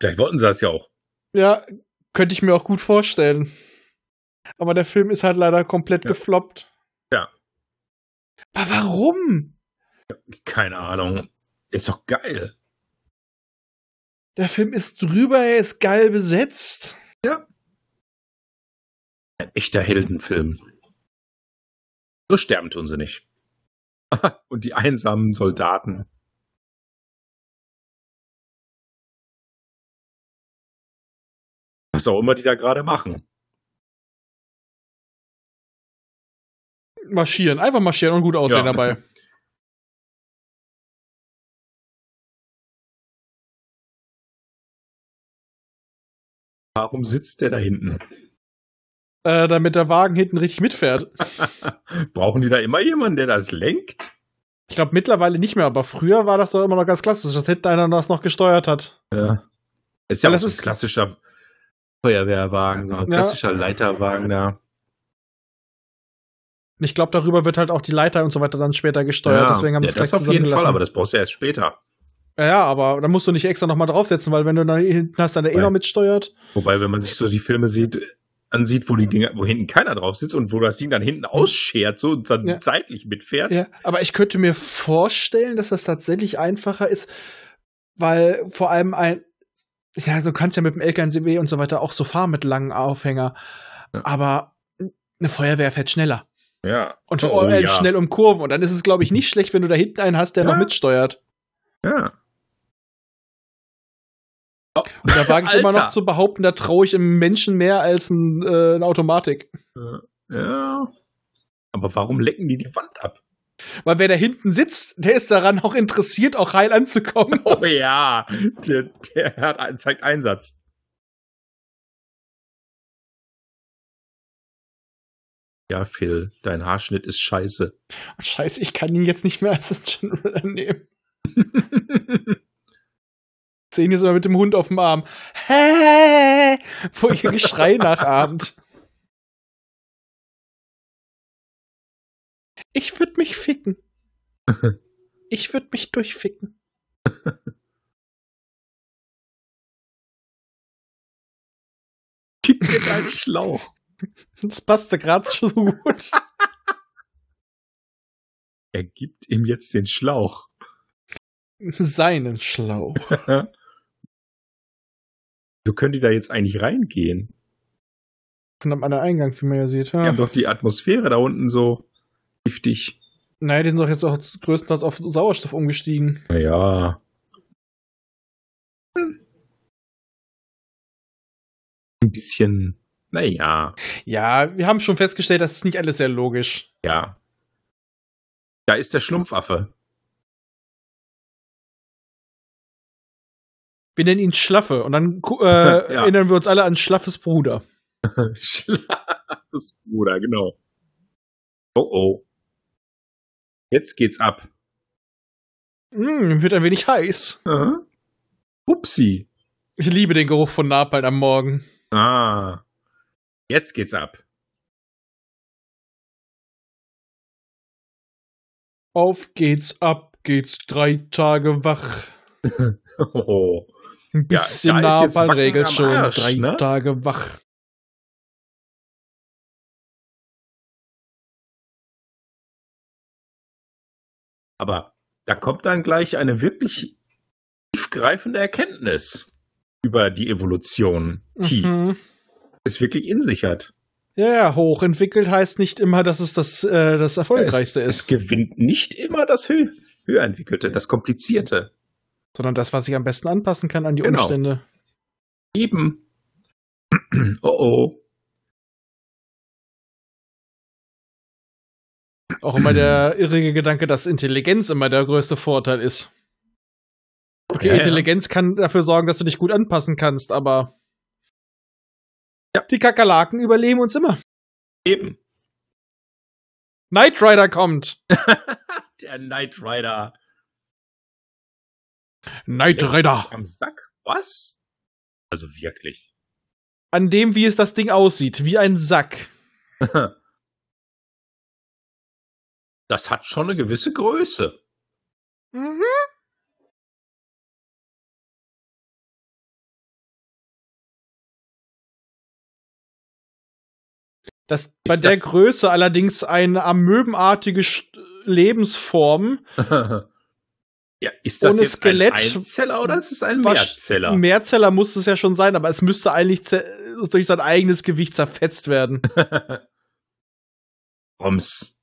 [SPEAKER 2] Vielleicht wollten sie das ja auch.
[SPEAKER 1] Ja, könnte ich mir auch gut vorstellen. Aber der Film ist halt leider komplett
[SPEAKER 2] Ja.
[SPEAKER 1] gefloppt.
[SPEAKER 2] Ja.
[SPEAKER 1] Aber warum?
[SPEAKER 2] Keine Ahnung. Ist doch geil.
[SPEAKER 1] Der Film ist drüber, er ist geil besetzt.
[SPEAKER 2] Ein echter Heldenfilm. Nur sterben tun sie nicht. Und die einsamen Soldaten. Was auch immer die da gerade machen.
[SPEAKER 1] Marschieren, einfach marschieren und gut aussehen
[SPEAKER 2] Ja.
[SPEAKER 1] dabei.
[SPEAKER 2] Warum sitzt der da hinten?
[SPEAKER 1] Äh, damit der Wagen hinten richtig mitfährt.
[SPEAKER 2] Brauchen die da immer jemanden, der das lenkt?
[SPEAKER 1] Ich glaube mittlerweile nicht mehr, aber früher war das doch immer noch ganz klassisch, dass hinten einer das noch gesteuert hat.
[SPEAKER 2] Ja. Ist ja
[SPEAKER 1] Weil
[SPEAKER 2] auch
[SPEAKER 1] das
[SPEAKER 2] so ein
[SPEAKER 1] ist-
[SPEAKER 2] klassischer Feuerwehrwagen, ein
[SPEAKER 1] Ja.
[SPEAKER 2] klassischer Leiterwagen da.
[SPEAKER 1] Ich glaube, darüber wird halt auch die Leiter und so weiter dann später gesteuert. Deswegen haben
[SPEAKER 2] ja, das auf jeden Fall, aber das brauchst du erst später.
[SPEAKER 1] ja, ja, aber da musst du nicht extra nochmal draufsetzen, weil wenn du da hinten hast, dann der eh noch mitsteuert.
[SPEAKER 2] Wobei, wenn man sich so die Filme sieht, ansieht, wo die Dinger, wo hinten keiner drauf sitzt und wo das Ding dann hinten ausschert, so und dann
[SPEAKER 1] Ja.
[SPEAKER 2] zeitlich mitfährt.
[SPEAKER 1] Ja, aber ich könnte mir vorstellen, dass das tatsächlich einfacher ist, weil vor allem ein, ja, du kannst ja mit dem LKNCW und so weiter auch so fahren mit langen Aufhänger,
[SPEAKER 2] Ja.
[SPEAKER 1] aber eine Feuerwehr fährt schneller
[SPEAKER 2] Ja.
[SPEAKER 1] und
[SPEAKER 2] Oh,
[SPEAKER 1] äh,
[SPEAKER 2] ja.
[SPEAKER 1] schnell um Kurven und dann ist es, glaube ich, nicht schlecht, wenn du da hinten einen hast, der noch mitsteuert.
[SPEAKER 2] Ja.
[SPEAKER 1] Da wage ich immer noch zu behaupten, da traue ich einem Menschen mehr als ein, äh, eine Automatik.
[SPEAKER 2] Ja. Aber warum lecken die die Wand ab?
[SPEAKER 1] Weil wer da hinten sitzt, der ist daran auch interessiert, auch heil anzukommen.
[SPEAKER 2] Oh ja, der, der hat, zeigt Einsatz. Ja, Phil, dein Haarschnitt ist scheiße.
[SPEAKER 1] Scheiße, ich kann ihn jetzt nicht mehr als das General nehmen. Sehen hier so mit dem Hund auf dem Arm. Hä? Wo ihr Geschrei nachahmt. Ich würde mich ficken. Ich würde mich durchficken.
[SPEAKER 2] Gib mir deinen Schlauch.
[SPEAKER 1] Das passte gerade so gut.
[SPEAKER 2] Er gibt ihm jetzt den Schlauch.
[SPEAKER 1] Seinen Schlauch.
[SPEAKER 2] So können die da jetzt eigentlich reingehen.
[SPEAKER 1] Von einem anderen Eingang, wie man ja sieht.
[SPEAKER 2] Die
[SPEAKER 1] Ja.
[SPEAKER 2] haben doch die Atmosphäre da unten so giftig.
[SPEAKER 1] Naja, die sind doch jetzt auch größtenteils auf Sauerstoff umgestiegen.
[SPEAKER 2] Naja. Ein bisschen, naja,
[SPEAKER 1] Ja, wir haben schon festgestellt, das ist nicht alles sehr logisch.
[SPEAKER 2] ja. Da ist der Schlumpfaffe.
[SPEAKER 1] Wir nennen ihn Schlaffe und dann äh,
[SPEAKER 2] Ja.
[SPEAKER 1] erinnern wir uns alle an Schlaffes Bruder.
[SPEAKER 2] Schlaffes Bruder, genau. Oh oh. Jetzt geht's ab.
[SPEAKER 1] Mm, wird ein wenig heiß.
[SPEAKER 2] Aha. Upsi.
[SPEAKER 1] Ich liebe den Geruch von Napalm am Morgen.
[SPEAKER 2] Ah. Jetzt geht's ab.
[SPEAKER 1] Auf geht's, ab geht's, drei Tage wach.
[SPEAKER 2] Oh.
[SPEAKER 1] Ein
[SPEAKER 2] Ja,
[SPEAKER 1] bisschen
[SPEAKER 2] ist
[SPEAKER 1] nah, regelt
[SPEAKER 2] am
[SPEAKER 1] schon.
[SPEAKER 2] Arsch,
[SPEAKER 1] drei
[SPEAKER 2] ne?
[SPEAKER 1] Tage wach.
[SPEAKER 2] Aber da kommt dann gleich eine wirklich tiefgreifende Erkenntnis über die Evolution, die
[SPEAKER 1] Mhm.
[SPEAKER 2] es wirklich in sich hat.
[SPEAKER 1] Ja, ja, hochentwickelt heißt nicht immer, dass es das, äh, das Erfolgreichste
[SPEAKER 2] es,
[SPEAKER 1] ist,
[SPEAKER 2] Es gewinnt nicht immer das Hö höher entwickelte, das komplizierte.
[SPEAKER 1] Sondern das, was sich am besten anpassen kann an die
[SPEAKER 2] Genau.
[SPEAKER 1] Umstände.
[SPEAKER 2] Eben. Oh oh.
[SPEAKER 1] Auch immer der irrige Gedanke, dass Intelligenz immer der größte Vorteil ist. Okay,
[SPEAKER 2] Ja, ja.
[SPEAKER 1] Intelligenz kann dafür sorgen, dass du dich gut anpassen kannst, aber
[SPEAKER 2] Ja.
[SPEAKER 1] die Kakerlaken überleben uns immer.
[SPEAKER 2] Eben.
[SPEAKER 1] Knight Rider kommt.
[SPEAKER 2] Der Knight Rider
[SPEAKER 1] Knight
[SPEAKER 2] Ja.
[SPEAKER 1] Rider.
[SPEAKER 2] am Sack. Was? Also wirklich.
[SPEAKER 1] An dem, wie es das Ding aussieht, wie ein Sack.
[SPEAKER 2] Das hat schon eine gewisse Größe.
[SPEAKER 1] Mhm. Das bei der
[SPEAKER 2] das-
[SPEAKER 1] Größe allerdings eine amöbenartige St- Lebensform.
[SPEAKER 2] ja, ist das
[SPEAKER 1] Ohne
[SPEAKER 2] jetzt
[SPEAKER 1] Skelett-
[SPEAKER 2] ein Einzeller oder ist es ein Mehrzeller?
[SPEAKER 1] Ein Mehrzeller muss es ja schon sein, aber es müsste eigentlich durch sein eigenes Gewicht zerfetzt werden.
[SPEAKER 2] Roms.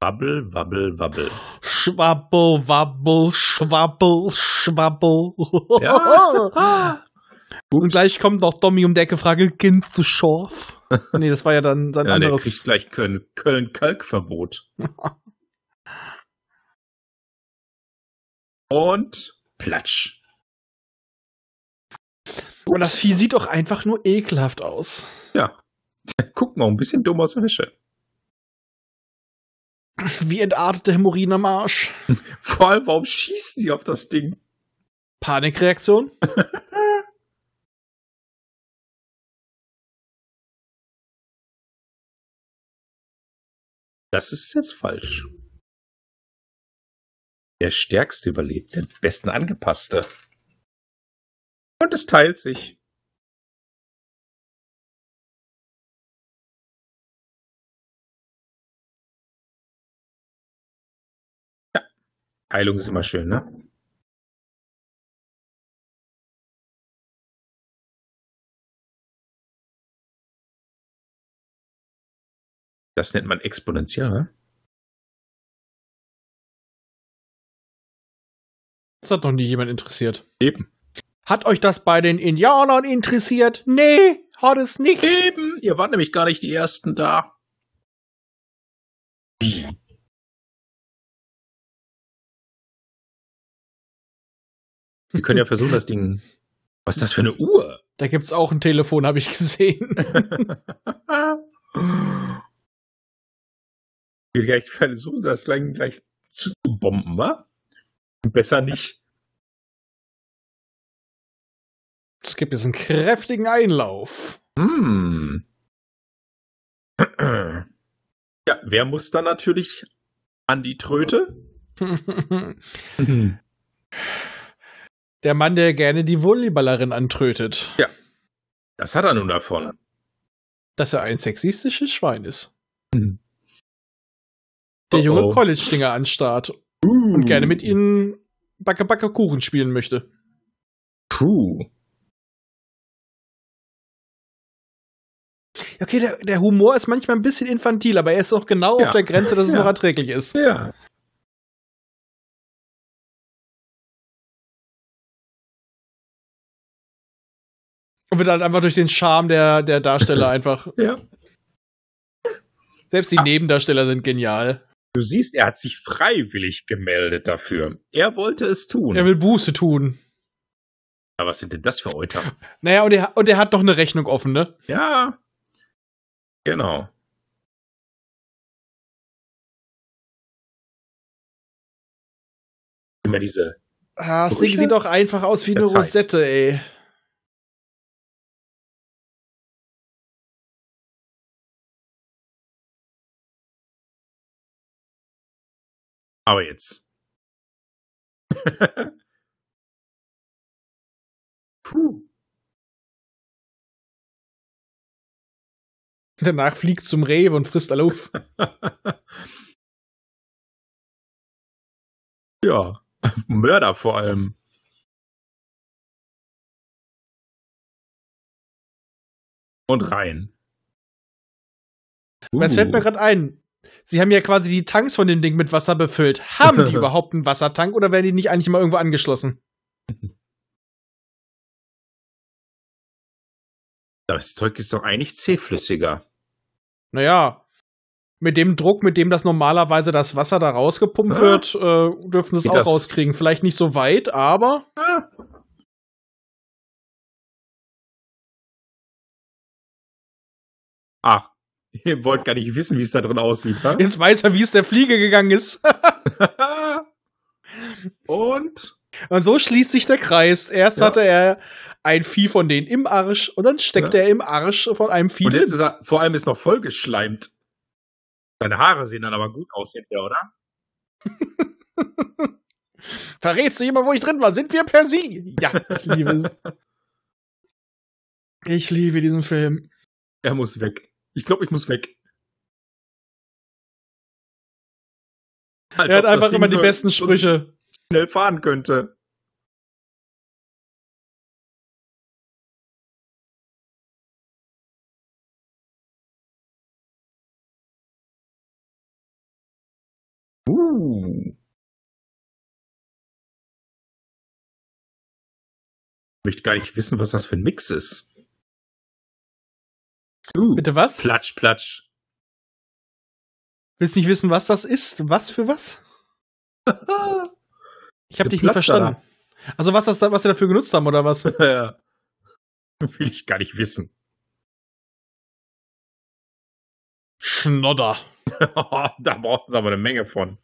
[SPEAKER 2] Wabbel, wabbel, wabbel.
[SPEAKER 1] Schwabbel, wabbel, schwabbel, schwabbel.
[SPEAKER 2] Ja.
[SPEAKER 1] Und gleich kommt noch Tommy um die Ecke, frage, kennst du Schorf? nee, das war ja dann sein
[SPEAKER 2] Ja, der kriegt
[SPEAKER 1] anderes.
[SPEAKER 2] gleich Köln- Köln-Kalk-Verbot. Und Platsch.
[SPEAKER 1] Und das Vieh sieht doch einfach nur ekelhaft aus.
[SPEAKER 2] Ja. Guck mal, ein bisschen dumm aus der Wäsche.
[SPEAKER 1] Wie entartete Hämorrhoiden am Arsch.
[SPEAKER 2] Vor allem, warum schießen die auf das Ding?
[SPEAKER 1] Panikreaktion?
[SPEAKER 2] Das ist jetzt falsch. Der Stärkste überlebt, der besten Angepasste. Und es teilt sich. Ja, Heilung ist immer schön, ne? Das nennt man exponentiell, ne?
[SPEAKER 1] Das hat noch nie jemand interessiert.
[SPEAKER 2] Eben.
[SPEAKER 1] Hat euch das bei den Indianern interessiert? Nee, hat es nicht.
[SPEAKER 2] Eben. Ihr wart nämlich gar nicht die Ersten da. Wie? Wir können ja versuchen, das Ding. Was ist das für eine Uhr?
[SPEAKER 1] Da gibt's auch ein Telefon, habe ich gesehen.
[SPEAKER 2] Wir gleich versuchen, das gleich, gleich zu bomben, wa? Besser nicht.
[SPEAKER 1] Es gibt jetzt einen kräftigen Einlauf.
[SPEAKER 2] Hm. Ja, wer muss dann natürlich an die Tröte?
[SPEAKER 1] Der Mann, der gerne die Volleyballerin antrötet.
[SPEAKER 2] Das hat er nun davon.
[SPEAKER 1] Dass er ein sexistisches Schwein ist.
[SPEAKER 2] Hm.
[SPEAKER 1] Der junge
[SPEAKER 2] Oh, oh.
[SPEAKER 1] College-Dinger anstarrt und gerne mit ihnen Backe Backe Kuchen spielen möchte.
[SPEAKER 2] Puh.
[SPEAKER 1] Okay, der, der Humor ist manchmal ein bisschen infantil, aber er ist auch genau
[SPEAKER 2] Ja.
[SPEAKER 1] auf der Grenze, dass es
[SPEAKER 2] Ja.
[SPEAKER 1] noch erträglich ist.
[SPEAKER 2] Ja.
[SPEAKER 1] Und wird halt einfach durch den Charme der, der Darsteller einfach.
[SPEAKER 2] Ja.
[SPEAKER 1] Selbst die
[SPEAKER 2] Ah.
[SPEAKER 1] Nebendarsteller sind genial.
[SPEAKER 2] Du siehst, er hat sich freiwillig gemeldet dafür. Er wollte es tun.
[SPEAKER 1] Er will Buße tun.
[SPEAKER 2] Aber was sind denn das für Euter?
[SPEAKER 1] Naja, und er, und er hat noch eine Rechnung offen, ne?
[SPEAKER 2] Ja. Genau. Immer diese.
[SPEAKER 1] Ah, das Ding sieht doch einfach aus wie eine
[SPEAKER 2] Zeit.
[SPEAKER 1] Rosette, ey.
[SPEAKER 2] Aber jetzt. Puh.
[SPEAKER 1] Danach fliegt zum Rewe und frisst alle auf.
[SPEAKER 2] ja, Mörder vor allem. Und rein.
[SPEAKER 1] Uh. Was fällt mir gerade ein? Sie haben ja quasi die Tanks von dem Ding mit Wasser befüllt. Haben die überhaupt einen Wassertank oder werden die nicht eigentlich mal irgendwo angeschlossen?
[SPEAKER 2] Das Zeug ist doch eigentlich zähflüssiger.
[SPEAKER 1] Naja, mit dem Druck, mit dem das normalerweise das Wasser da rausgepumpt
[SPEAKER 2] Ah.
[SPEAKER 1] wird, äh, dürfen sie es auch
[SPEAKER 2] das?
[SPEAKER 1] rauskriegen. Vielleicht nicht so weit, aber
[SPEAKER 2] Ah. Ah, ihr wollt gar nicht wissen, wie es da drin aussieht, wa?
[SPEAKER 1] jetzt weiß er, wie es der Fliege gegangen ist.
[SPEAKER 2] Und?
[SPEAKER 1] Und so schließt sich der Kreis. Erst
[SPEAKER 2] Ja.
[SPEAKER 1] hatte er ein Vieh von denen im Arsch und dann steckte er im Arsch von einem Vieh
[SPEAKER 2] Und jetzt ist er, vor allem ist noch vollgeschleimt. Seine Haare sehen dann aber gut aus hinterher, oder?
[SPEAKER 1] Verrätst du jemand, wo ich drin war? Sind wir per Sie? Ja, ich liebe es. Ich liebe diesen Film.
[SPEAKER 2] Er muss weg. Ich glaube, ich muss weg. Als
[SPEAKER 1] Er hat einfach immer die
[SPEAKER 2] so-
[SPEAKER 1] besten Sprüche.
[SPEAKER 2] Schnell fahren könnte. Uh. Ich möchte gar nicht wissen, was das für ein Mix ist. Uh,
[SPEAKER 1] Bitte was?
[SPEAKER 2] Platsch, platsch.
[SPEAKER 1] Willst nicht wissen, was das ist? Was für was? Ich habe dich nicht verstanden. Also was das da, was sie dafür genutzt haben oder was?
[SPEAKER 2] Ja. Will ich gar nicht wissen.
[SPEAKER 1] Schnodder.
[SPEAKER 2] da braucht es aber eine Menge von.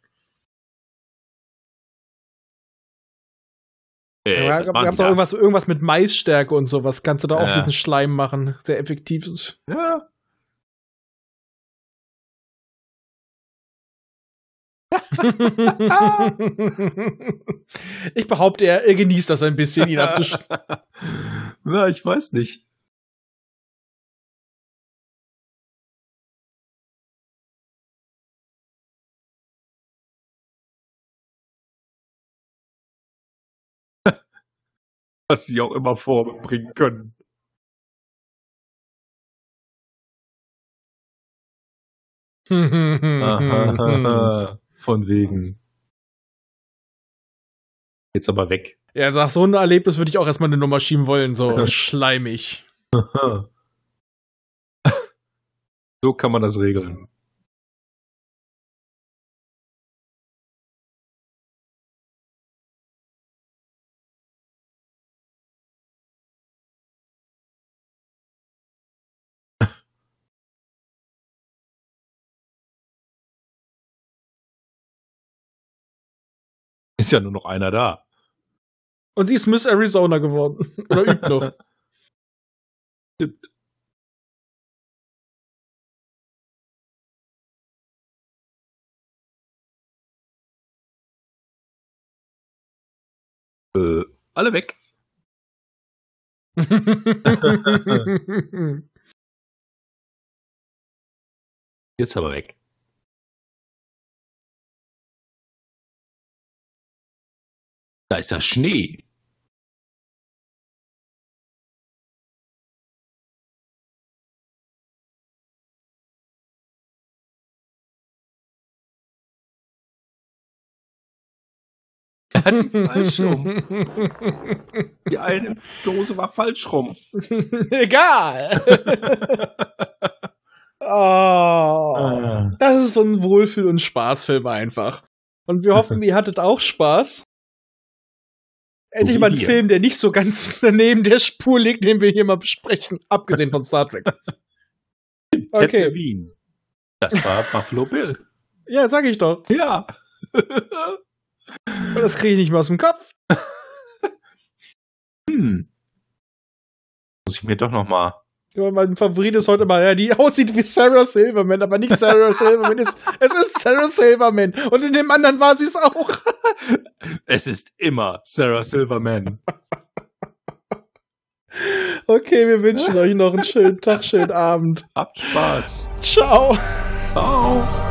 [SPEAKER 2] Äh,
[SPEAKER 1] Ja, gab
[SPEAKER 2] die
[SPEAKER 1] auch irgendwas, irgendwas mit Maisstärke und sowas. Kannst du da auch
[SPEAKER 2] Ja.
[SPEAKER 1] diesen Schleim machen? Sehr effektiv.
[SPEAKER 2] Ja.
[SPEAKER 1] ich behaupte, er, er genießt das ein bisschen, ihn abzusch...
[SPEAKER 2] ja, ich weiß nicht. Was sie auch immer vorbringen können. Von wegen. Jetzt aber weg.
[SPEAKER 1] Ja, sag, so ein Erlebnis würde ich auch erstmal eine Nummer schieben wollen, so schleimig.
[SPEAKER 2] so kann man das regeln. Ist ja nur noch einer da.
[SPEAKER 1] Und sie ist Miss Arizona geworden. Oder übt noch.
[SPEAKER 2] Stimmt. Äh, alle weg. Jetzt aber weg. Da ist ja Schnee. Er hat die falsch rum. Die eine Dose war falsch rum.
[SPEAKER 1] Egal. oh, das ist so ein Wohlfühl- und Spaßfilm einfach. Und wir hoffen, ihr hattet auch Spaß. Endlich mal ein. Film, der nicht so ganz daneben der Spur liegt, den wir hier mal besprechen, abgesehen von Star Trek.
[SPEAKER 2] Ted
[SPEAKER 1] Okay.
[SPEAKER 2] Levine. Das war Buffalo Bill.
[SPEAKER 1] Ja, sag ich doch.
[SPEAKER 2] Ja.
[SPEAKER 1] Das kriege ich nicht mehr aus dem Kopf.
[SPEAKER 2] hm. Muss ich mir doch noch mal
[SPEAKER 1] Mein Favorit ist heute mal, ja, die aussieht wie Sarah Silverman, aber nicht Sarah Silverman. es, es ist Sarah Silverman. Und in dem anderen war sie es auch.
[SPEAKER 2] es ist immer Sarah Silverman.
[SPEAKER 1] Okay, wir wünschen euch noch einen schönen Tag, schönen Abend.
[SPEAKER 2] Habt Spaß.
[SPEAKER 1] Ciao.
[SPEAKER 2] Ciao.